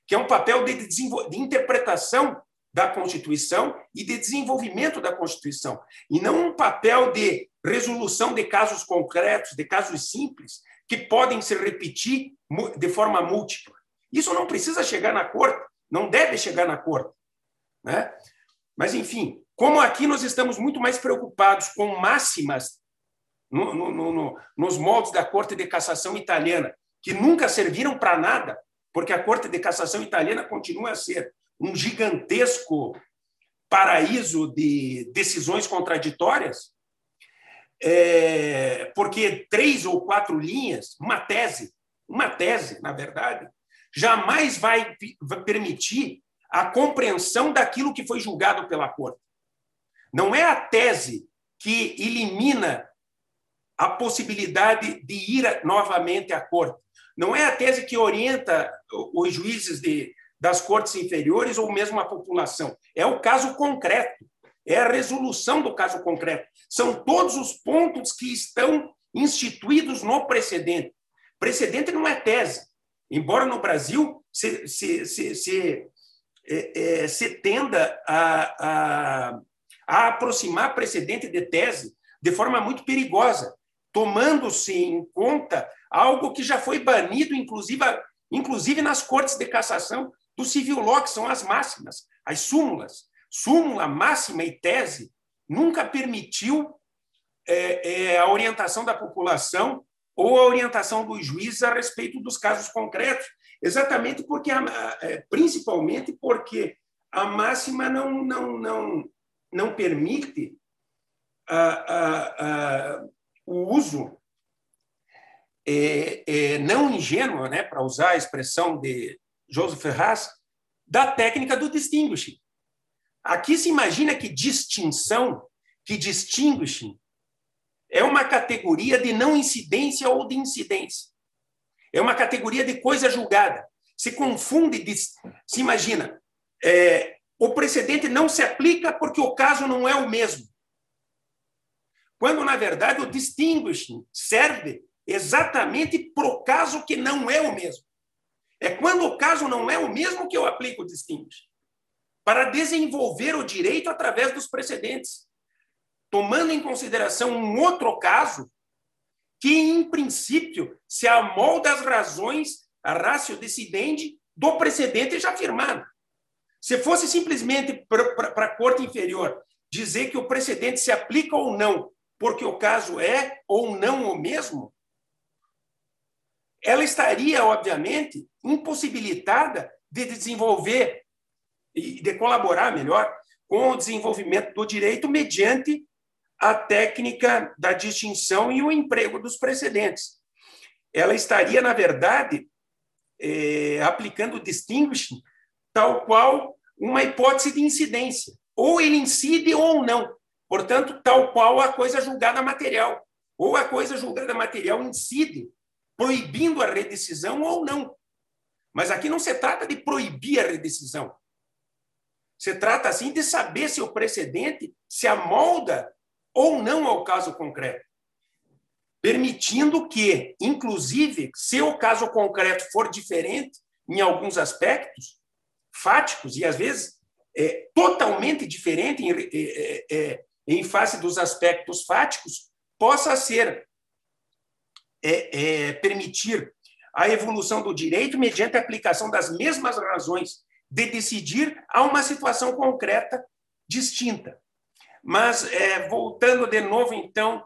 Speaker 2: que é um papel de, de interpretação da Constituição e de desenvolvimento da Constituição, e não um papel de resolução de casos concretos, de casos simples, que podem se repetir de forma múltipla. Isso não precisa chegar na corte, não deve chegar na corte. Né? Mas, enfim, como aqui nós estamos muito mais preocupados com máximas no, no, no, nos moldes da Corte de Cassação italiana, que nunca serviram para nada, porque a Corte de Cassação italiana continua a ser um gigantesco paraíso de decisões contraditórias, é, porque três ou quatro linhas, uma tese, uma tese, na verdade, jamais vai permitir a compreensão daquilo que foi julgado pela Corte. Não é a tese que elimina a possibilidade de ir novamente à Corte. Não é a tese que orienta os juízes de, das cortes inferiores ou mesmo a população. É o caso concreto, é a resolução do caso concreto. São todos os pontos que estão instituídos no precedente. Precedente não é tese. Embora no Brasil se, se, se, se, é, é, se tenda a, a, a aproximar precedente de tese de forma muito perigosa, tomando-se em conta algo que já foi banido, inclusive, inclusive nas cortes de cassação do civil law, que são as máximas, as súmulas. Súmula, máxima e tese nunca permitiu é, é, a orientação da população ou a orientação dos juízes a respeito dos casos concretos, exatamente porque, é, principalmente porque a máxima não, não, não, não permite a, a, a, o uso é, é, não ingênuo, né, para usar a expressão de Joseph Ferraz, da técnica do distinguishing. Aqui se imagina que distinção, que distinguishing, é uma categoria de não incidência ou de incidência. É uma categoria de coisa julgada. Se confunde, se imagina, é, o precedente não se aplica porque o caso não é o mesmo. Quando, na verdade, o distinguishing serve exatamente para o caso que não é o mesmo. É quando o caso não é o mesmo que eu aplico o distinguishing. Para desenvolver o direito através dos precedentes tomando em consideração um outro caso que, em princípio, se amolda às razões, a ratio decidendi do precedente já firmado. Se fosse simplesmente para a corte inferior dizer que o precedente se aplica ou não, porque o caso é ou não o mesmo, ela estaria, obviamente, impossibilitada de desenvolver e de colaborar melhor com o desenvolvimento do direito mediante a técnica da distinção e o emprego dos precedentes. Ela estaria, na verdade, é, aplicando distinguishing tal qual uma hipótese de incidência. Ou ele incide ou não. Portanto, tal qual a coisa julgada material. Ou a coisa julgada material incide, proibindo a redecisão ou não. Mas aqui não se trata de proibir a redecisão. Se trata, assim, de saber se o precedente se amolda ou não ao caso concreto, permitindo que, inclusive, se o caso concreto for diferente em alguns aspectos fáticos e às vezes é, totalmente diferente em, é, é, é em face dos aspectos fáticos, possa ser é, é, permitir a evolução do direito mediante a aplicação das mesmas razões de decidir a uma situação concreta distinta. Mas, voltando de novo, então,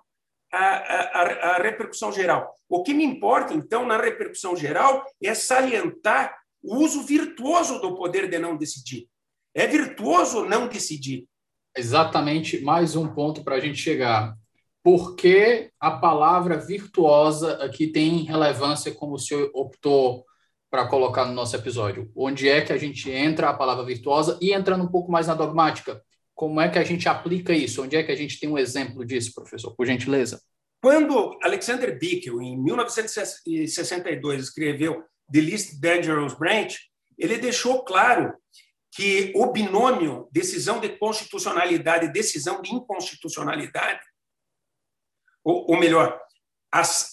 Speaker 2: à, à, à repercussão geral. O que me importa, então, na repercussão geral, é salientar o uso virtuoso do poder de não decidir. É virtuoso não decidir.
Speaker 1: Exatamente, mais um ponto para a gente chegar. Por que a palavra virtuosa aqui tem relevância, como o senhor optou para colocar no nosso episódio? Onde é que a gente entra a palavra virtuosa e entrando um pouco mais na dogmática? Como é que a gente aplica isso? Onde é que a gente tem um exemplo disso, professor? Por gentileza.
Speaker 2: Quando Alexander Bickel, em 1962, escreveu The Least Dangerous Branch, ele deixou claro que o binômio decisão de constitucionalidade e decisão de inconstitucionalidade, ou, ou melhor,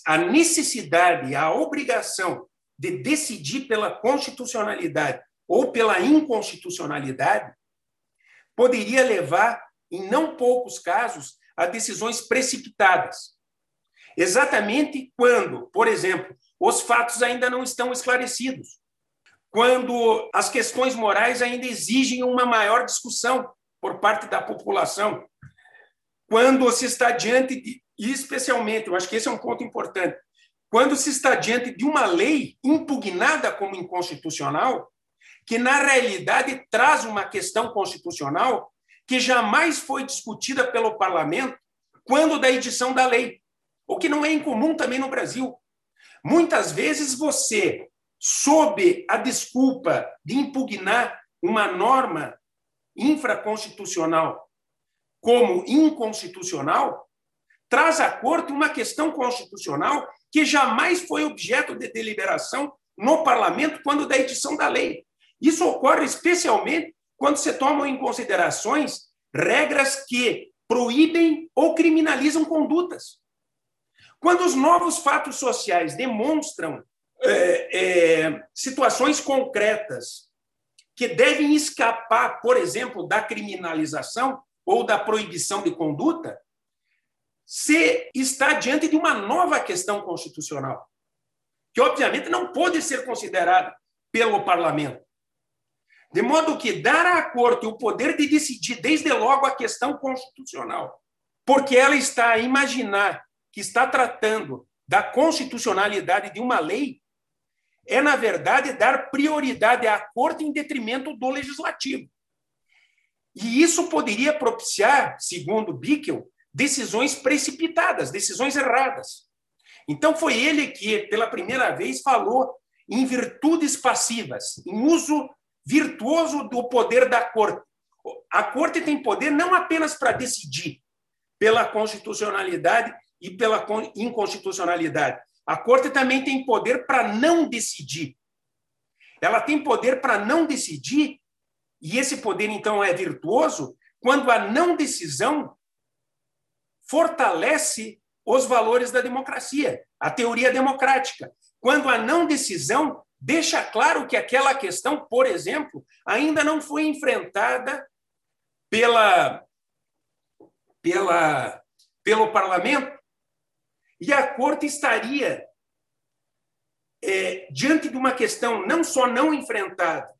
Speaker 2: a necessidade, a obrigação de decidir pela constitucionalidade ou pela inconstitucionalidade, poderia levar, em não poucos casos, a decisões precipitadas. Exatamente quando, por exemplo, os fatos ainda não estão esclarecidos, quando as questões morais ainda exigem uma maior discussão por parte da população, quando se está diante de, especialmente, eu acho que esse é um ponto importante, quando se está diante de uma lei impugnada como inconstitucional, que na realidade traz uma questão constitucional que jamais foi discutida pelo parlamento quando da edição da lei, o que não é incomum também no Brasil. Muitas vezes você, sob a desculpa de impugnar uma norma infraconstitucional como inconstitucional, traz à corte uma questão constitucional que jamais foi objeto de deliberação no parlamento quando da edição da lei. Isso ocorre especialmente quando se tomam em considerações regras que proíbem ou criminalizam condutas. Quando os novos fatos sociais demonstram é, é, situações concretas que devem escapar, por exemplo, da criminalização ou da proibição de conduta, se está diante de uma nova questão constitucional, que obviamente não pode ser considerada pelo parlamento. De modo que dar à corte o poder de decidir, desde logo, a questão constitucional, porque ela está a imaginar que está tratando da constitucionalidade de uma lei, é, na verdade, dar prioridade à corte em detrimento do legislativo. E isso poderia propiciar, segundo Bickel, decisões precipitadas, decisões erradas. Então, foi ele que, pela primeira vez, falou em virtudes passivas, em uso virtuoso do poder da corte. A corte tem poder não apenas para decidir pela constitucionalidade e pela inconstitucionalidade. A corte também tem poder para não decidir. Ela tem poder para não decidir, e esse poder, então, é virtuoso quando a não decisão fortalece os valores da democracia, a teoria democrática. Quando a não decisão deixa claro que aquela questão, por exemplo, ainda não foi enfrentada pela, pela, pelo parlamento, e a corte estaria é, diante de uma questão não só não enfrentada,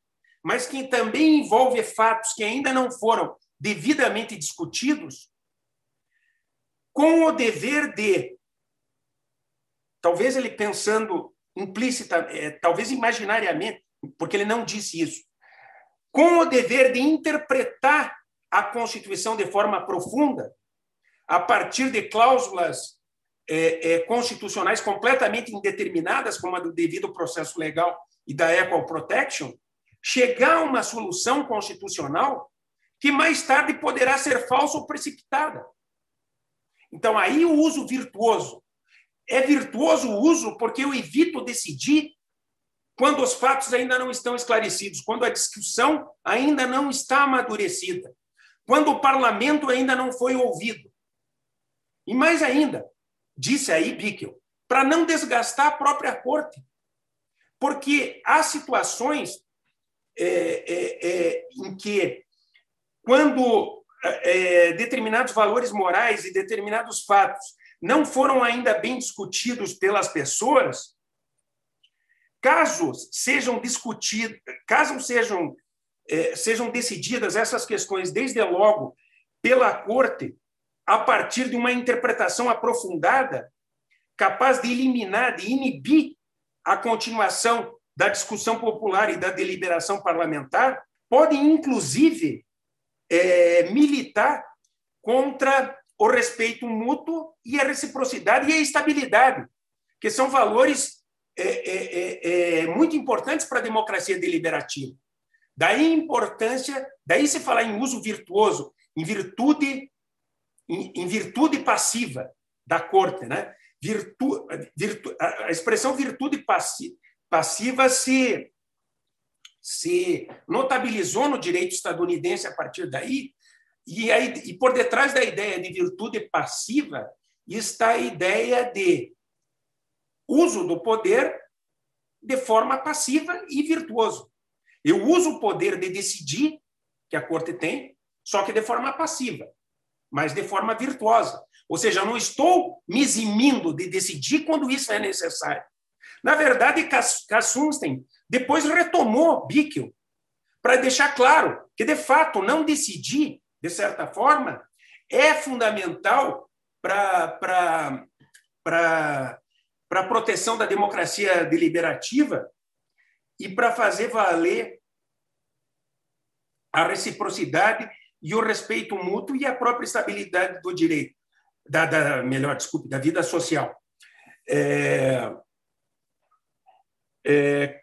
Speaker 2: mas que também envolve fatos que ainda não foram devidamente discutidos, com o dever de, talvez ele pensando implícita, é, talvez imaginariamente, porque ele não disse isso, com o dever de interpretar a Constituição de forma profunda, a partir de cláusulas é, é, constitucionais completamente indeterminadas, como a do devido processo legal e da equal protection, chegar a uma solução constitucional que mais tarde poderá ser falsa ou precipitada. Então, aí o uso virtuoso é virtuoso o uso porque eu evito decidir quando os fatos ainda não estão esclarecidos, quando a discussão ainda não está amadurecida, quando o parlamento ainda não foi ouvido. E mais ainda, disse aí Bickel, para não desgastar a própria corte. Porque há situações é, é, é, em que, quando é, determinados valores morais e determinados fatos não foram ainda bem discutidos pelas pessoas, caso sejam discutidos, caso sejam, é, sejam decididas essas questões desde logo pela corte, a partir de uma interpretação aprofundada, capaz de eliminar, de inibir a continuação da discussão popular e da deliberação parlamentar, podem, inclusive, é, militar contra o respeito mútuo e a reciprocidade e a estabilidade, que são valores é, é, é, é, muito importantes para a democracia deliberativa. Daí a importância, daí se falar em uso virtuoso, em virtude, em, virtude passiva da corte, né? Virtu, virtu, a expressão virtude passiva se se notabilizou no direito estadunidense a partir daí, e, aí, e por detrás da ideia de virtude passiva está a ideia de uso do poder de forma passiva e virtuoso. Eu uso o poder de decidir, que a corte tem, só que de forma passiva, mas de forma virtuosa. Ou seja, eu não estou me eximindo de decidir quando isso é necessário. Na verdade, Kassunsten depois retomou Bickel para deixar claro que, de fato, não decidir, de certa forma, é fundamental para a proteção da democracia deliberativa e para fazer valer a reciprocidade e o respeito mútuo e a própria estabilidade do direito, da, da melhor, desculpe, da vida social. É, é,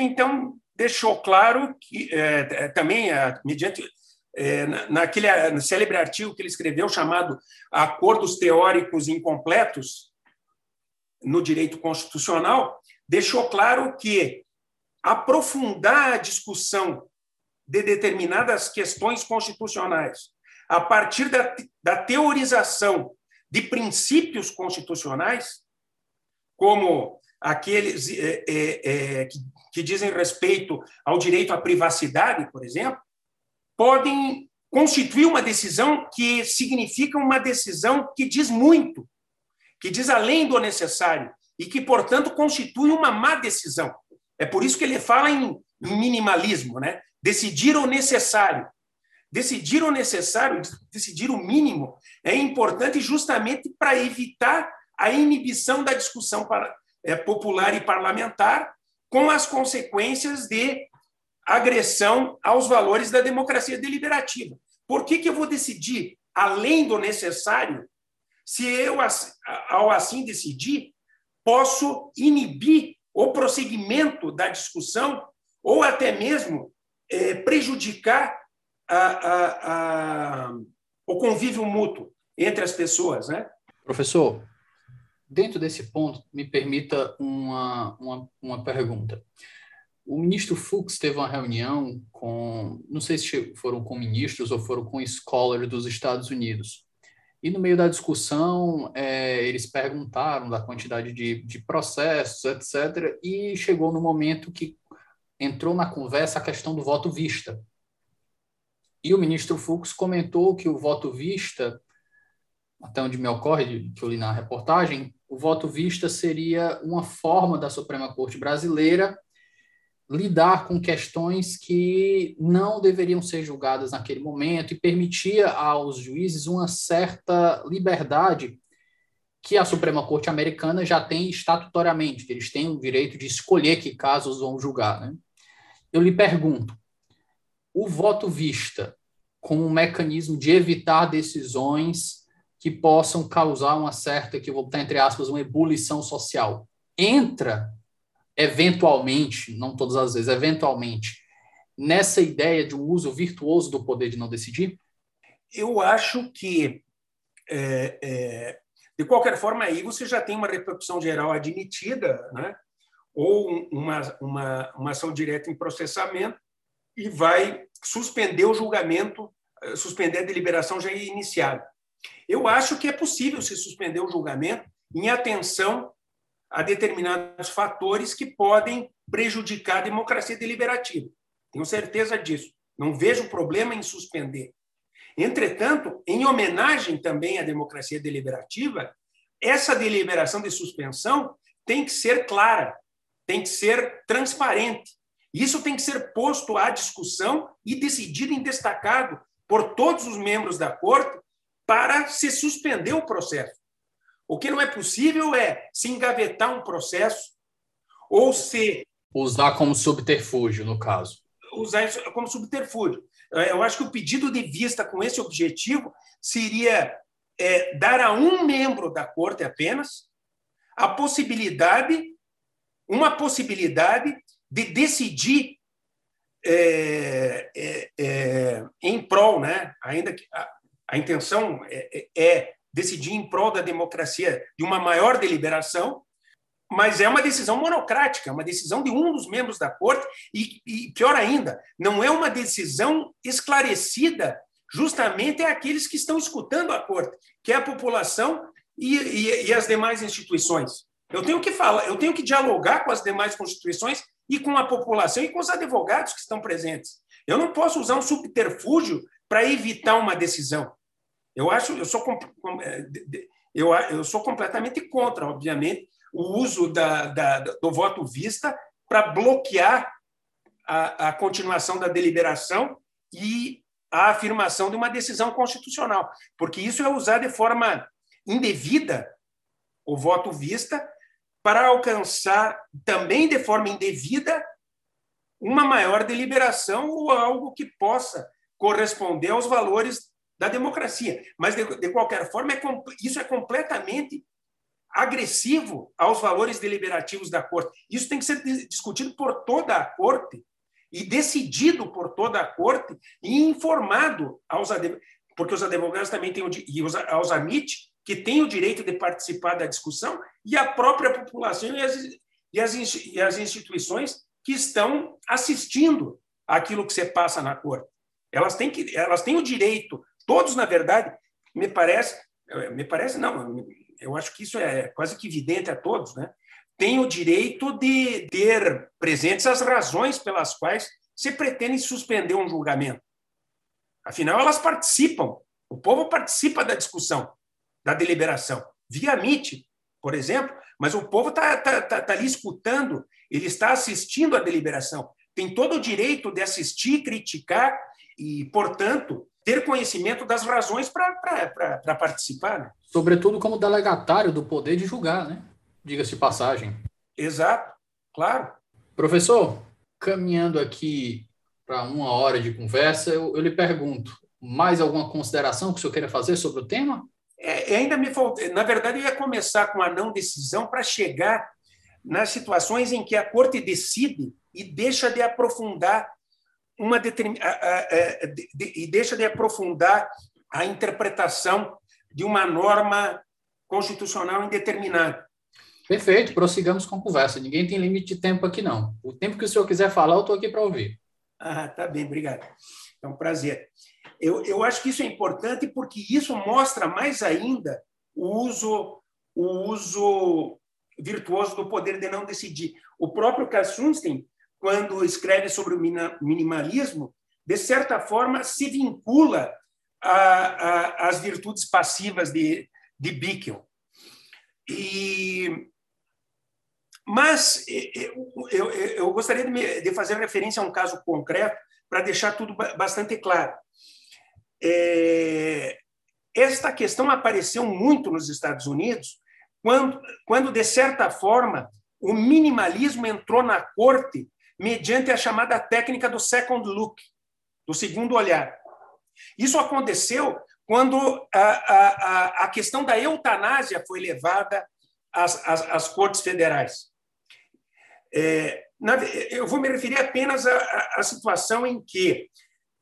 Speaker 2: então, deixou claro que, é, também, mediante é, naquele no célebre artigo que ele escreveu chamado Acordos Teóricos Incompletos no Direito Constitucional, deixou claro que aprofundar a discussão de determinadas questões constitucionais a partir da, da teorização de princípios constitucionais, como aqueles é, é, é, que, que dizem respeito ao direito à privacidade, por exemplo, podem constituir uma decisão que significa uma decisão que diz muito, que diz além do necessário e que, portanto, constitui uma má decisão. É por isso que ele fala em minimalismo, né? Decidir o necessário. Decidir o necessário, decidir o mínimo, é importante justamente para evitar a inibição da discussão é, popular e parlamentar, com as consequências de agressão aos valores da democracia deliberativa. Por que, que eu vou decidir além do necessário se eu, ao assim decidir, posso inibir o prosseguimento da discussão ou até mesmo é, prejudicar a, a, a, o convívio mútuo entre as pessoas, né?
Speaker 1: Professor, dentro desse ponto, me permita uma, uma, uma pergunta. O ministro Fux teve uma reunião com, não sei se foram com ministros ou foram com scholars dos Estados Unidos. E no meio da discussão, é, eles perguntaram da quantidade de, de processos, etc. E chegou no momento que entrou na conversa a questão do voto vista. E o ministro Fux comentou que o voto vista, até onde me ocorre, que eu li na reportagem, o voto vista seria uma forma da Suprema Corte Brasileira lidar com questões que não deveriam ser julgadas naquele momento e permitia aos juízes uma certa liberdade que a Suprema Corte Americana já tem estatutoriamente, que eles têm o direito de escolher que casos vão julgar. Né? Eu lhe pergunto, o voto vista como um mecanismo de evitar decisões que possam causar uma certa, que eu vou botar entre aspas, uma ebulição social, entra eventualmente, não todas as vezes, eventualmente, nessa ideia de um uso virtuoso do poder de não decidir?
Speaker 2: Eu acho que, é, é, de qualquer forma, aí você já tem uma repercussão geral admitida, né? Ou uma, uma, uma ação direta em processamento, e vai suspender o julgamento, eh, suspender a deliberação já iniciada. Eu acho que é possível se suspender o julgamento em atenção a determinados fatores que podem prejudicar a democracia deliberativa. Tenho certeza disso. Não vejo problema em suspender. Entretanto, em homenagem também à democracia deliberativa, essa deliberação de suspensão tem que ser clara, tem que ser transparente. Isso tem que ser posto à discussão e decidido em destacado por todos os membros da corte para se suspender o processo. O que não é possível é se engavetar um processo ou se.
Speaker 1: Usar como subterfúgio, no caso.
Speaker 2: Usar como subterfúgio. É, eu acho que o pedido de vista com esse objetivo seria é, dar a um membro da corte apenas a possibilidade, uma possibilidade de decidir é, é, é, em prol, né? ainda que a, a intenção é, é, é decidir em prol da democracia de uma maior deliberação, mas é uma decisão monocrática, uma decisão de um dos membros da corte, e, e pior ainda, não é uma decisão esclarecida justamente àqueles que estão escutando a corte, que é a população e, e, e as demais instituições. Eu tenho que falar, eu tenho que dialogar com as demais constituições e com a população e com os advogados que estão presentes. Eu não posso usar um subterfúgio para evitar uma decisão. Eu acho, eu sou, é, eu, eu sou completamente contra, obviamente, o uso da, da, do voto vista para bloquear a, a continuação da deliberação e a afirmação de uma decisão constitucional, porque isso é usar de forma indevida o voto vista para alcançar também de forma indevida uma maior deliberação ou algo que possa corresponder aos valores da democracia. Mas, de, de qualquer forma, é, isso é completamente agressivo aos valores deliberativos da Corte. Isso tem que ser discutido por toda a Corte e decidido por toda a Corte e informado aos porque os advogados também têm e os, aos amit que têm o direito de participar da discussão e a própria população e as, e as, e as instituições que estão assistindo aquilo que você passa na Corte. Elas têm que elas têm o direito, todos na verdade, me parece, me parece não, eu acho que isso é quase que evidente a todos, né? tem o direito de ter presentes as razões pelas quais se pretende suspender um julgamento. Afinal, elas participam, o povo participa da discussão, da deliberação, via MIT, por exemplo, mas o povo está tá, tá, tá ali escutando, ele está assistindo à deliberação, tem todo o direito de assistir, criticar e, portanto, ter conhecimento das razões para participar. Né?
Speaker 1: Sobretudo como delegatário do poder de julgar, né? diga-se de passagem.
Speaker 2: Exato, claro.
Speaker 1: Professor, caminhando aqui para uma hora de conversa, eu, eu, lhe pergunto, mais alguma consideração que o senhor queira fazer sobre o tema?
Speaker 2: É, ainda me falta, na verdade, eu ia começar com a não decisão para chegar nas situações em que a corte decide e deixa de aprofundar uma determin... e deixa de aprofundar a interpretação de uma norma constitucional indeterminada.
Speaker 1: Perfeito, prossigamos com a conversa. Ninguém tem limite de tempo aqui, não. O tempo que o senhor quiser falar, eu estou aqui para ouvir.
Speaker 2: Ah, tá bem, obrigado. É um prazer. Eu, eu acho que isso é importante porque isso mostra mais ainda o uso, o uso virtuoso do poder de não decidir. O próprio Kassunstein, quando escreve sobre o minimalismo, de certa forma se vincula às virtudes passivas de, de Bickel. E mas eu, eu, eu gostaria de, me, de, fazer referência a um caso concreto para deixar tudo bastante claro. É, esta questão apareceu muito nos Estados Unidos quando, quando, de certa forma, o minimalismo entrou na corte mediante a chamada técnica do second look, do segundo olhar. Isso aconteceu quando a, a, a questão da eutanásia foi levada às, às, às cortes federais. É, na, eu vou me referir apenas à, à situação em que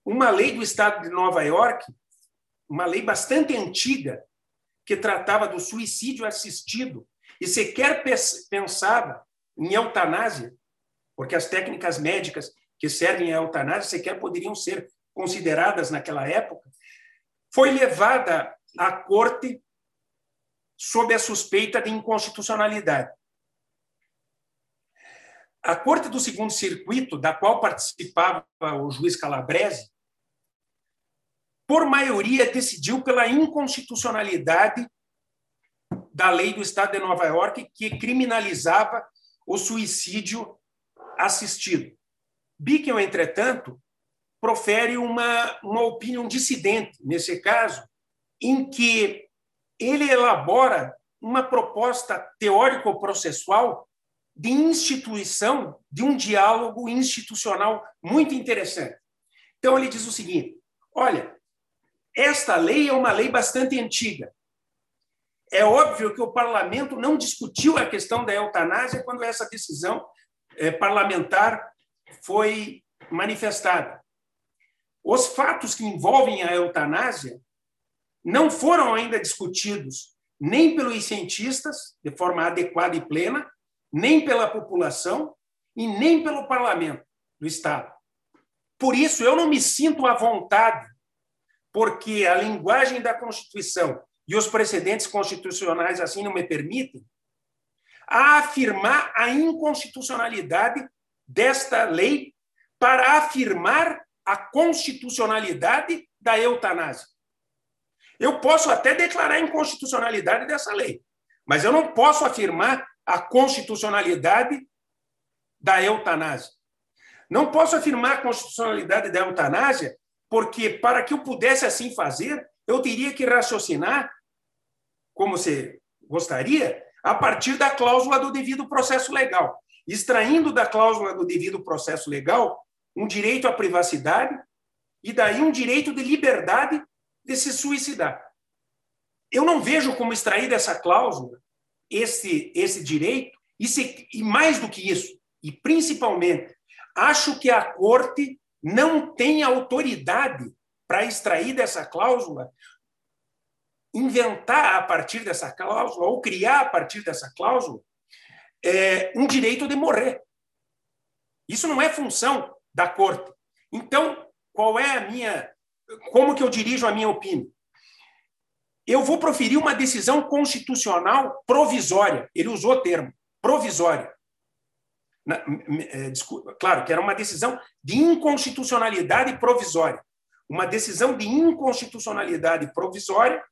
Speaker 2: uma lei do Estado de Nova York, uma lei bastante antiga, que tratava do suicídio assistido e sequer pensava em eutanásia, porque as técnicas médicas que servem à eutanásia sequer poderiam ser consideradas naquela época, foi levada à corte sob a suspeita de inconstitucionalidade. A Corte do Segundo Circuito, da qual participava o juiz Calabrese, por maioria decidiu pela inconstitucionalidade da lei do Estado de Nova York que criminalizava o suicídio assistido. Bickel, entretanto, profere uma, uma opinião dissidente, nesse caso, em que ele elabora uma proposta teórico-processual de instituição de um diálogo institucional muito interessante. Então, ele diz o seguinte: olha, esta lei é uma lei bastante antiga. É óbvio que o parlamento não discutiu a questão da eutanásia quando essa decisão eh, parlamentar foi manifestada. Os fatos que envolvem a eutanásia não foram ainda discutidos nem pelos cientistas de forma adequada e plena, nem pela população e nem pelo parlamento do Estado. Por isso, eu não me sinto à vontade, porque a linguagem da Constituição e os precedentes constitucionais assim não me permitem, a afirmar a inconstitucionalidade desta lei para afirmar a constitucionalidade da eutanásia. Eu posso até declarar a inconstitucionalidade dessa lei, mas eu não posso afirmar a constitucionalidade da eutanásia. Não posso afirmar a constitucionalidade da eutanásia, porque para que eu pudesse assim fazer, eu teria que raciocinar, como você gostaria, a partir da cláusula do devido processo legal, extraindo da cláusula do devido processo legal um direito à privacidade e daí um direito de liberdade de se suicidar. Eu não vejo como extrair dessa cláusula esse, esse direito, e, se, e mais do que isso, e principalmente, acho que a Corte não tem autoridade para extrair dessa cláusula, inventar a partir dessa cláusula, ou criar a partir dessa cláusula, é, um direito de morrer. Isso não é função da Corte. Então, qual é a minha. Como que eu dirijo a minha opinião? Eu vou proferir uma decisão constitucional provisória. Ele usou o termo provisória. É, desculpa, claro que era uma decisão de inconstitucionalidade provisória. Uma decisão de inconstitucionalidade provisória,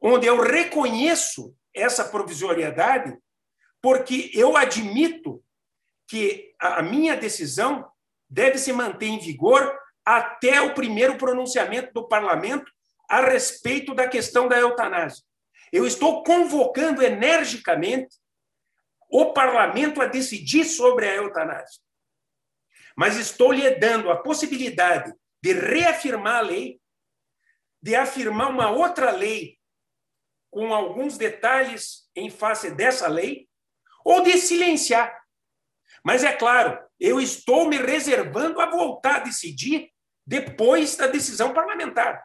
Speaker 2: onde eu reconheço essa provisoriedade, porque eu admito que a minha decisão deve se manter em vigor até o primeiro pronunciamento do parlamento a respeito da questão da eutanásia. Eu estou convocando energicamente o parlamento a decidir sobre a eutanásia. Mas estou lhe dando a possibilidade de reafirmar a lei, de afirmar uma outra lei com alguns detalhes em face dessa lei, ou de silenciar. Mas é claro, eu estou me reservando a voltar a decidir depois da decisão parlamentar.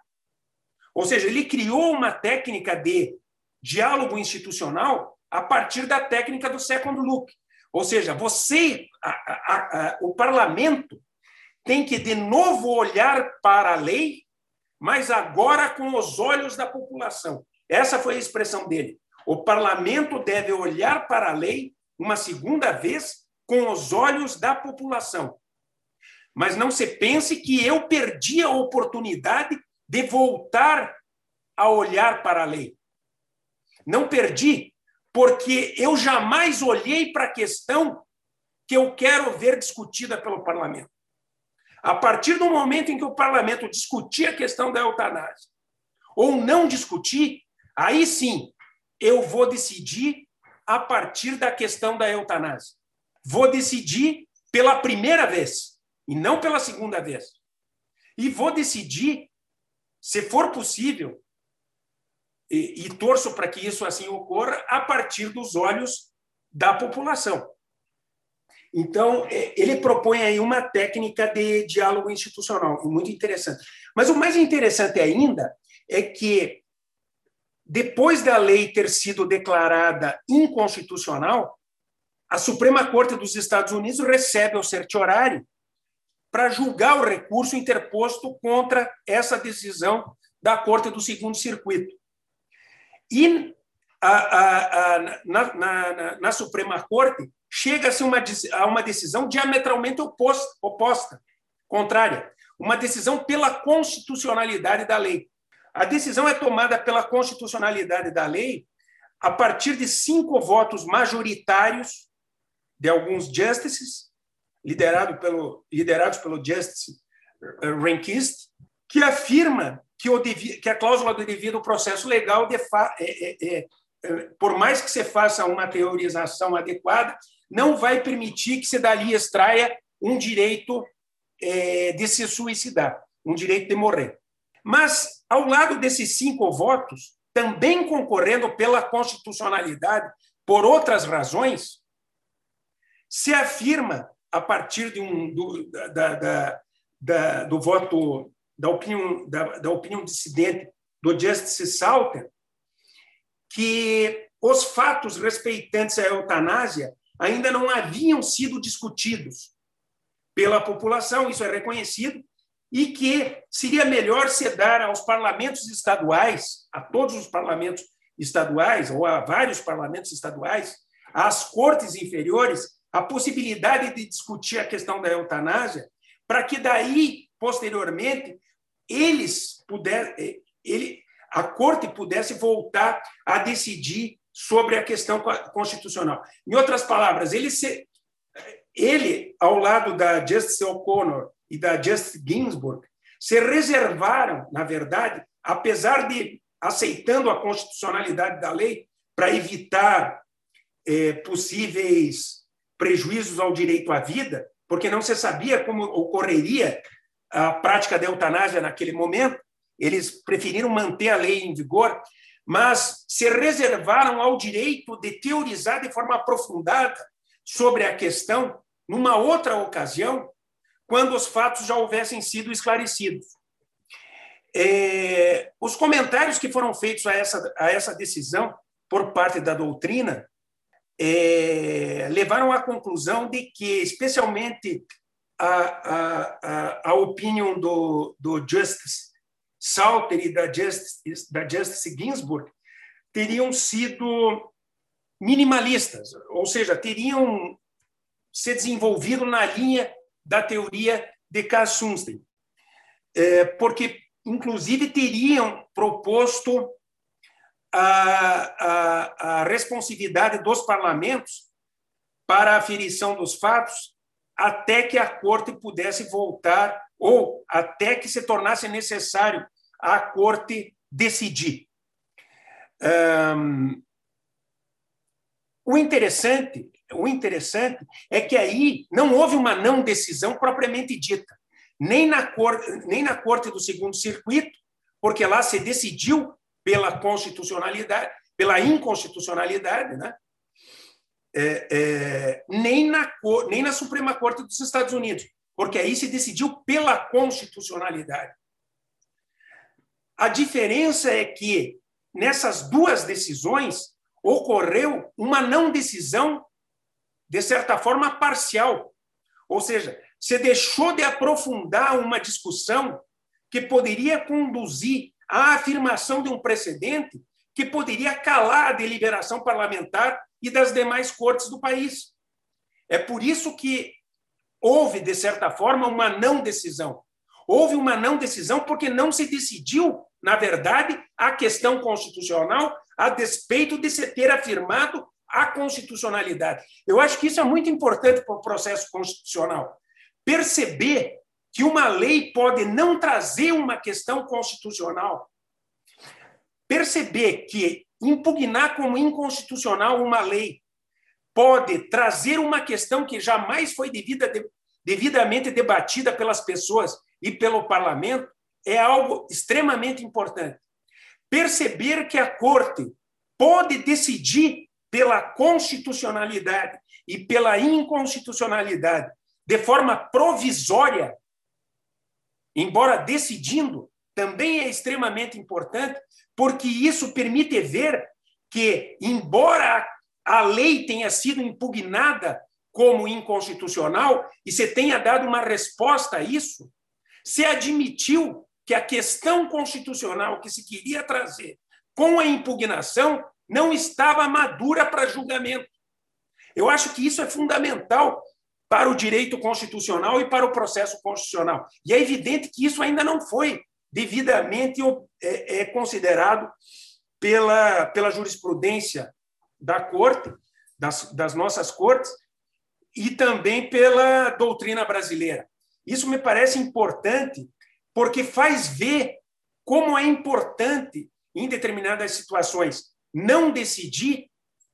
Speaker 2: Ou seja, ele criou uma técnica de diálogo institucional a partir da técnica do second look. Ou seja, você, a, a, a, o parlamento, tem que de novo olhar para a lei, mas agora com os olhos da população. Essa foi a expressão dele. O parlamento deve olhar para a lei uma segunda vez com os olhos da população. Mas não se pense que eu perdi a oportunidade de voltar a olhar para a lei. Não perdi, porque eu jamais olhei para a questão que eu quero ver discutida pelo parlamento. A partir do momento em que o parlamento discutir a questão da eutanásia, ou não discutir, aí sim eu vou decidir a partir da questão da eutanásia vou decidir pela primeira vez e não pela segunda vez. E vou decidir, se for possível, e, e torço para que isso assim ocorra, a partir dos olhos da população. Então, é, ele propõe aí uma técnica de diálogo institucional, muito interessante. Mas o mais interessante ainda é que, depois da lei ter sido declarada inconstitucional, a Suprema Corte dos Estados Unidos recebe o certiorário para julgar o recurso interposto contra essa decisão da Corte do Segundo Circuito. E a, a, a, na, na, na, Suprema Corte chega-se a uma decisão diametralmente oposta, oposta, contrária, uma decisão pela constitucionalidade da lei. A decisão é tomada pela constitucionalidade da lei a partir de cinco votos majoritários de alguns justices, liderado pelo, liderados pelo Justice Rehnquist, que afirma que, o, que a cláusula do devido processo legal, fa, é, é, é, é, por mais que se faça uma teorização adequada, não vai permitir que se dali extraia um direito é, de se suicidar, um direito de morrer. Mas, ao lado desses cinco votos, também concorrendo pela constitucionalidade por outras razões, se afirma, a partir de um, do, da, da, da, do voto, da opinião, da, da opinião dissidente do Justice Salter, que os fatos respeitantes à eutanásia ainda não haviam sido discutidos pela população, isso é reconhecido, e que seria melhor se dar aos parlamentos estaduais, a todos os parlamentos estaduais, ou a vários parlamentos estaduais, às cortes inferiores, a possibilidade de discutir a questão da eutanásia, para que daí, posteriormente, eles puder, ele, a corte pudesse voltar a decidir sobre a questão constitucional. Em outras palavras, ele, se, ele ao lado da Justice O'Connor e da Justice Ginsburg, se reservaram, na verdade, apesar de aceitando a constitucionalidade da lei para evitar é, possíveis prejuízos ao direito à vida, porque não se sabia como ocorreria a prática da eutanásia naquele momento, eles preferiram manter a lei em vigor, mas se reservaram ao direito de teorizar de forma aprofundada sobre a questão numa outra ocasião, quando os fatos já houvessem sido esclarecidos. É, os comentários que foram feitos a essa, a essa decisão por parte da doutrina é, levaram à conclusão de que, especialmente, a, a, a, a opinião do, do Justice Salter e da Justice, da Justice Ginsburg teriam sido minimalistas, ou seja, teriam se desenvolvido na linha da teoria de Kassunstein, é, porque, inclusive, teriam proposto a, a, a responsividade dos parlamentos para a aferição dos fatos até que a corte pudesse voltar ou até que se tornasse necessário a corte decidir. Um, o interessante, o interessante é que aí não houve uma não decisão propriamente dita, nem na corte, nem na corte do segundo circuito, porque lá se decidiu pela constitucionalidade, pela inconstitucionalidade, né? É, é, nem, na, nem na Suprema Corte dos Estados Unidos, porque aí se decidiu pela constitucionalidade. A diferença é que nessas duas decisões ocorreu uma não decisão, de certa forma, parcial. Ou seja, se deixou de aprofundar uma discussão que poderia conduzir à afirmação de um precedente que poderia calar a deliberação parlamentar e das demais cortes do país. É por isso que houve, de certa forma, uma não decisão. Houve uma não decisão porque não se decidiu, na verdade, a questão constitucional a despeito de se ter afirmado a constitucionalidade. Eu acho que isso é muito importante para o processo constitucional. Perceber que uma lei pode não trazer uma questão constitucional. Perceber que impugnar como inconstitucional uma lei pode trazer uma questão que jamais foi devida, devidamente debatida pelas pessoas e pelo parlamento é algo extremamente importante. Perceber que a corte pode decidir pela constitucionalidade e pela inconstitucionalidade de forma provisória, embora decidindo, também é extremamente importante, porque isso permite ver que, embora a lei tenha sido impugnada como inconstitucional e se tenha dado uma resposta a isso, se admitiu que a questão constitucional que se queria trazer com a impugnação não estava madura para julgamento. Eu acho que isso é fundamental para o direito constitucional e para o processo constitucional. E é evidente que isso ainda não foi devidamente é, é considerado pela, pela jurisprudência da corte, das, das nossas cortes, e também pela doutrina brasileira. Isso me parece importante, porque faz ver como é importante, em determinadas situações, não decidir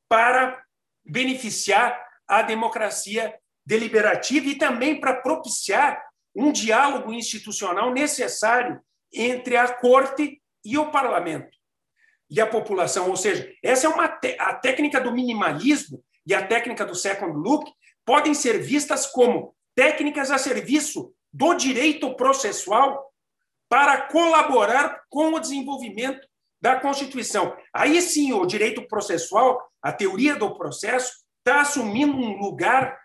Speaker 2: para beneficiar a democracia deliberativa e também para propiciar um diálogo institucional necessário entre a corte e o parlamento e a população. Ou seja, essa é uma a técnica do minimalismo e a técnica do second look podem ser vistas como técnicas a serviço do direito processual para colaborar com o desenvolvimento da Constituição. Aí sim, o direito processual, a teoria do processo, está assumindo um lugar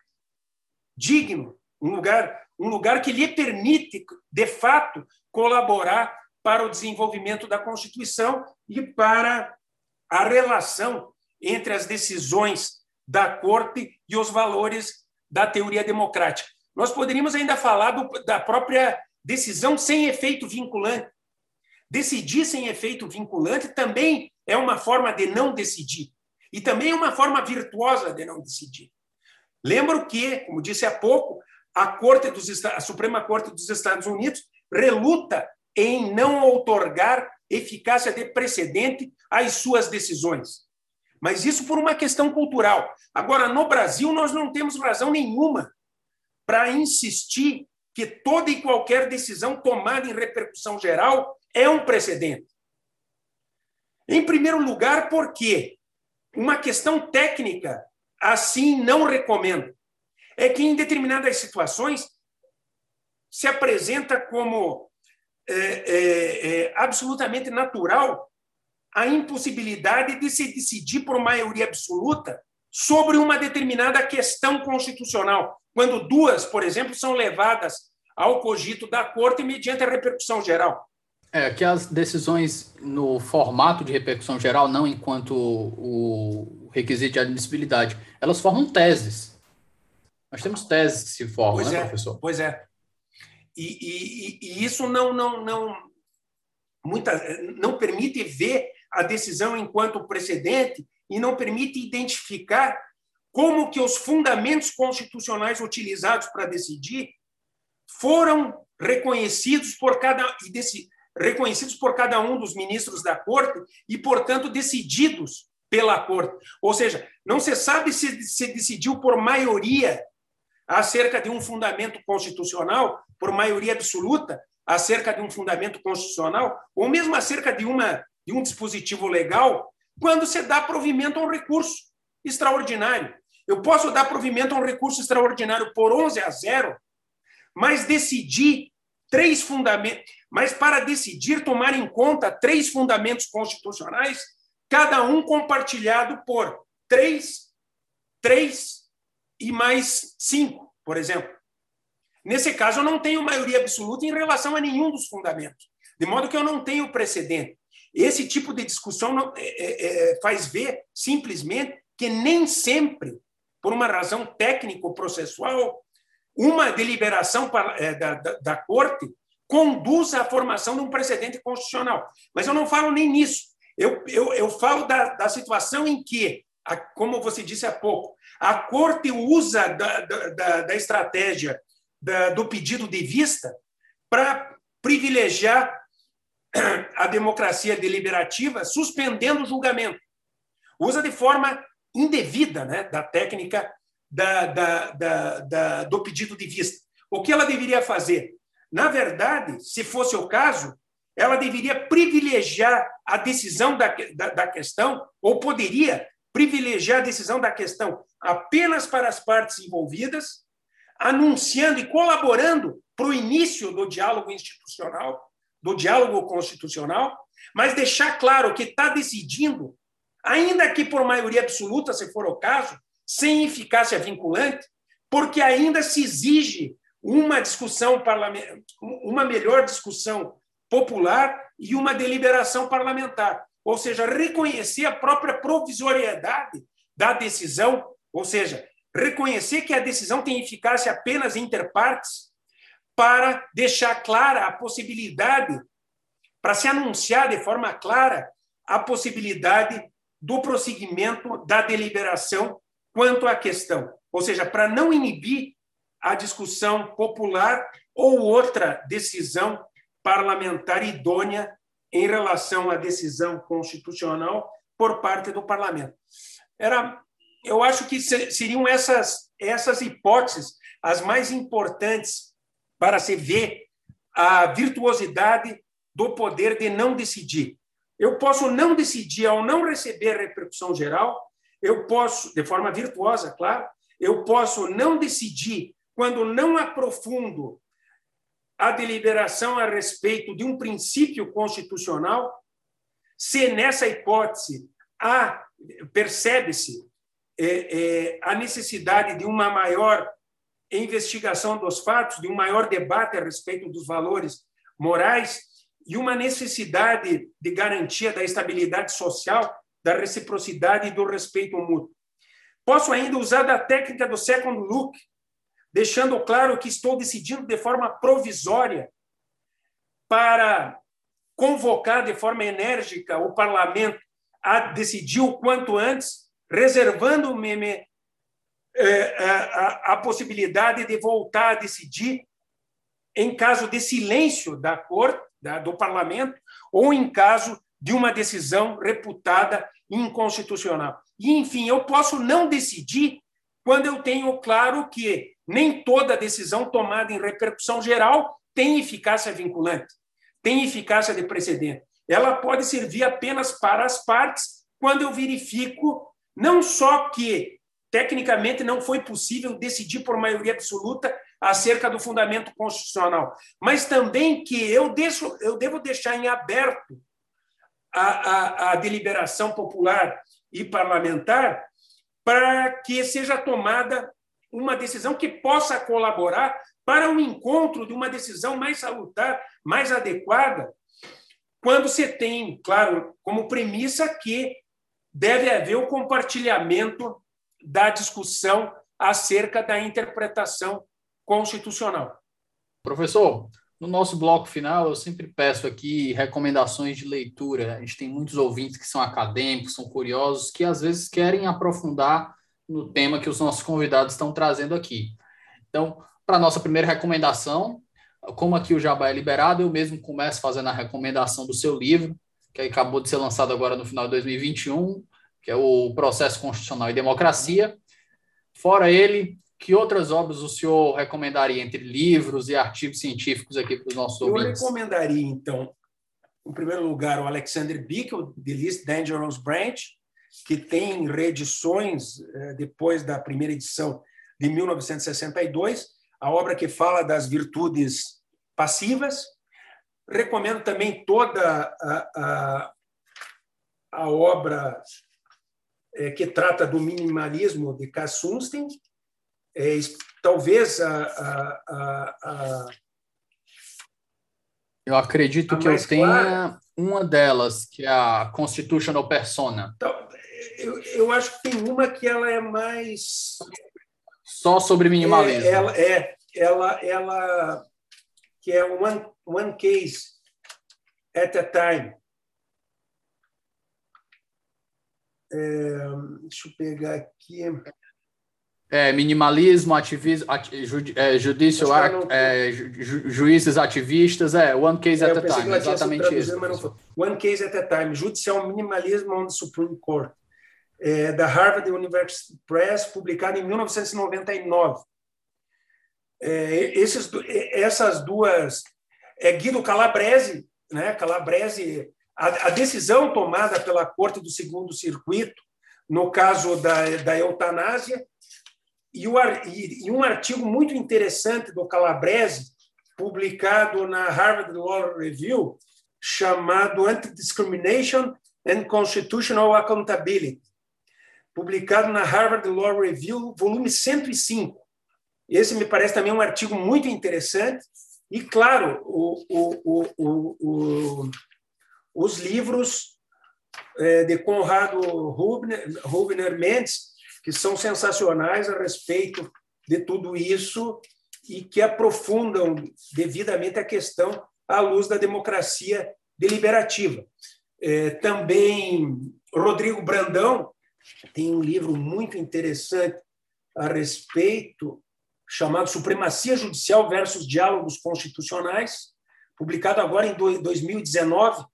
Speaker 2: digno, um lugar, um lugar que lhe permite, de fato, colaborar para o desenvolvimento da Constituição e para a relação entre as decisões da Corte e os valores da teoria democrática. Nós poderíamos ainda falar do, da própria decisão sem efeito vinculante. Decidir sem efeito vinculante também é uma forma de não decidir. E também é uma forma virtuosa de não decidir. Lembro que, como disse há pouco, a, Corte dos, a Suprema Corte dos Estados Unidos reluta em não outorgar eficácia de precedente às suas decisões. Mas isso por uma questão cultural. Agora, no Brasil, nós não temos razão nenhuma para insistir que toda e qualquer decisão tomada em repercussão geral é um precedente. Em primeiro lugar, porque uma questão técnica assim não recomendo. É que em determinadas situações se apresenta como é, é, é, absolutamente natural a impossibilidade de se decidir por maioria absoluta sobre uma determinada questão constitucional, quando duas, por exemplo, são levadas ao cogito da corte mediante a repercussão geral.
Speaker 1: É que as decisões no formato de repercussão geral, não enquanto o requisito de admissibilidade, elas formam teses. Nós temos teses que se formam,
Speaker 2: pois
Speaker 1: né,
Speaker 2: é,
Speaker 1: professor?
Speaker 2: Pois é. E, e, e, isso não, não, não, muita, não permite ver a decisão enquanto precedente e não permite identificar como que os fundamentos constitucionais utilizados para decidir foram reconhecidos por cada reconhecidos por cada um dos ministros da corte e, portanto, decididos pela corte. Ou seja, não se sabe se se decidiu por maioria acerca de um fundamento constitucional, por maioria absoluta, acerca de um fundamento constitucional, ou mesmo acerca de uma de um dispositivo legal, quando se dá provimento a um recurso extraordinário. Eu posso dar provimento a um recurso extraordinário por 11 a 0, mas decidir três fundamentos, mas para decidir tomar em conta três fundamentos constitucionais, cada um compartilhado por três, três e mais cinco, por exemplo. Nesse caso, eu não tenho maioria absoluta em relação a nenhum dos fundamentos, de modo que eu não tenho precedente. Esse tipo de discussão não, é, é, é, faz ver, simplesmente, que nem sempre, por uma razão técnico-processual, uma deliberação é, da, da, da Corte conduz à formação de um precedente constitucional. Mas eu não falo nem nisso. Eu, eu, eu falo da, da situação em que, a, como você disse há pouco, a Corte usa da, da, da estratégia da, do pedido de vista para privilegiar a democracia deliberativa suspendendo o julgamento. Usa de forma indevida né, da técnica da, da, da, da, do pedido de vista. O que ela deveria fazer? Na verdade, se fosse o caso, ela deveria privilegiar a decisão da, da, da questão, ou poderia privilegiar a decisão da questão apenas para as partes envolvidas, anunciando e colaborando para o início do diálogo institucional do diálogo constitucional, mas deixar claro que está decidindo, ainda que por maioria absoluta, se for o caso, sem eficácia vinculante, porque ainda se exige uma discussão parlamentar, uma melhor discussão popular e uma deliberação parlamentar, ou seja, reconhecer a própria provisoriedade da decisão, ou seja, reconhecer que a decisão tem eficácia apenas inter partes para deixar clara a possibilidade, para se anunciar de forma clara a possibilidade do prosseguimento da deliberação quanto à questão. Ou seja, para não inibir a discussão popular ou outra decisão parlamentar idônea em relação à decisão constitucional por parte do parlamento. Era, eu acho que seriam essas essas hipóteses as mais importantes para se ver a virtuosidade do poder de não decidir. Eu posso não decidir ao não receber repercussão geral, eu posso, de forma virtuosa, claro, eu posso não decidir quando não aprofundo a deliberação a respeito de um princípio constitucional, se nessa hipótese percebe-se é, é, a necessidade de uma maior investigação dos fatos, de um maior debate a respeito dos valores morais e uma necessidade de garantia da estabilidade social, da reciprocidade e do respeito mútuo. Posso ainda usar da técnica do second look, deixando claro que estou decidindo de forma provisória para convocar de forma enérgica o parlamento a decidir o quanto antes, reservando-me é, a, a possibilidade de voltar a decidir em caso de silêncio da corte, da, do parlamento, ou em caso de uma decisão reputada inconstitucional. E, enfim, eu posso não decidir quando eu tenho claro que nem toda decisão tomada em repercussão geral tem eficácia vinculante, tem eficácia de precedente. Ela pode servir apenas para as partes quando eu verifico não só que tecnicamente não foi possível decidir por maioria absoluta acerca do fundamento constitucional, mas também que eu, deixo, eu devo deixar em aberto a, a, a deliberação popular e parlamentar para que seja tomada uma decisão que possa colaborar para o encontro de uma decisão mais salutar, mais adequada, quando você tem, claro, como premissa que deve haver o compartilhamento da discussão acerca da interpretação constitucional.
Speaker 1: Professor, no nosso bloco final, eu sempre peço aqui recomendações de leitura. A gente tem muitos ouvintes que são acadêmicos, são curiosos, que às vezes querem aprofundar no tema que os nossos convidados estão trazendo aqui. Então, para nossa primeira recomendação, como aqui o Jabá é liberado, eu mesmo começo fazendo a recomendação do seu livro, que acabou de ser lançado agora no final de 2021, que é o Processo Constitucional e Democracia. Fora ele, que outras obras o senhor recomendaria entre livros e artigos científicos aqui para os nossos
Speaker 2: eu
Speaker 1: ouvintes?
Speaker 2: Eu recomendaria, então, em primeiro lugar, o Alexander Bickel, The Least Dangerous Branch, que tem reedições eh, depois da primeira edição de 1962, a obra que fala das virtudes passivas. Recomendo também toda a, a, a obra é, que trata do minimalismo de Sunstein. É, talvez a, a, a,
Speaker 1: Eu acredito que eu tenha clara. uma delas, que é a Constitutional Persona.
Speaker 2: Então, eu, eu acho que tem uma que ela é mais
Speaker 1: só sobre minimalismo.
Speaker 2: É, ela é, ela, ela que é one, one case at a time. É, deixa eu pegar aqui.
Speaker 1: É, minimalismo, ativismo, ati, ju, é, judicial act, é, ju, juízes ativistas, é, one case é, at a time, exatamente isso.
Speaker 2: One case at a time, judicial minimalismo on the Supreme Court, é, da Harvard University Press, publicado em 1999. É, esses, essas duas, é Guido Calabrese, né? Calabrese a, a, decisão tomada pela Corte do Segundo Circuito, no caso da, da eutanásia, e, o, e, um artigo muito interessante do Calabrese, publicado na Harvard Law Review, chamado Anti-Discrimination and Constitutional Accountability, publicado na Harvard Law Review, volume 105. Esse me parece também um artigo muito interessante. E, claro, o, o, o, os livros é, de Conrado Rubner, Rubner Mendes, que são sensacionais a respeito de tudo isso e que aprofundam devidamente a questão à luz da democracia deliberativa. É, também Rodrigo Brandão tem um livro muito interessante a respeito chamado Supremacia Judicial versus Diálogos Constitucionais, publicado agora em 2019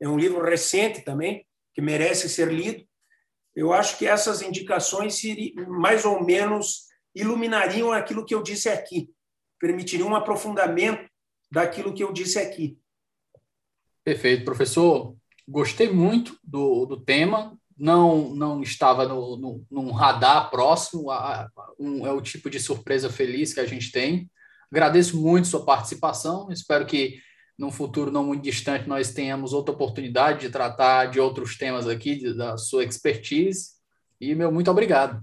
Speaker 2: é um livro recente também, que merece ser lido. Eu acho que essas indicações mais ou menos iluminariam aquilo que eu disse aqui, permitiriam um aprofundamento daquilo que eu disse aqui.
Speaker 1: Perfeito, professor. Gostei muito do, do tema. Não, não estava no, no, num radar próximo. A, um, é o tipo de surpresa feliz que a gente tem. Agradeço muito sua participação. Espero que num futuro não muito distante, nós tenhamos outra oportunidade de tratar de outros temas aqui, da sua expertise. E, meu, muito obrigado.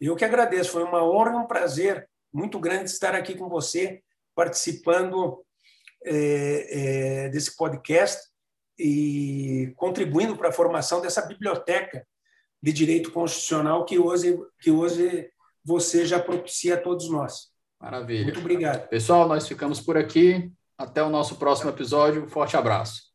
Speaker 2: Eu que agradeço, foi uma honra um prazer muito grande estar aqui com você, participando é, é, desse podcast e contribuindo para a formação dessa biblioteca de direito constitucional que hoje, que hoje você já propicia a todos nós.
Speaker 1: Maravilha.
Speaker 2: Muito obrigado.
Speaker 1: Pessoal, nós ficamos por aqui. Até o nosso próximo episódio. Forte abraço.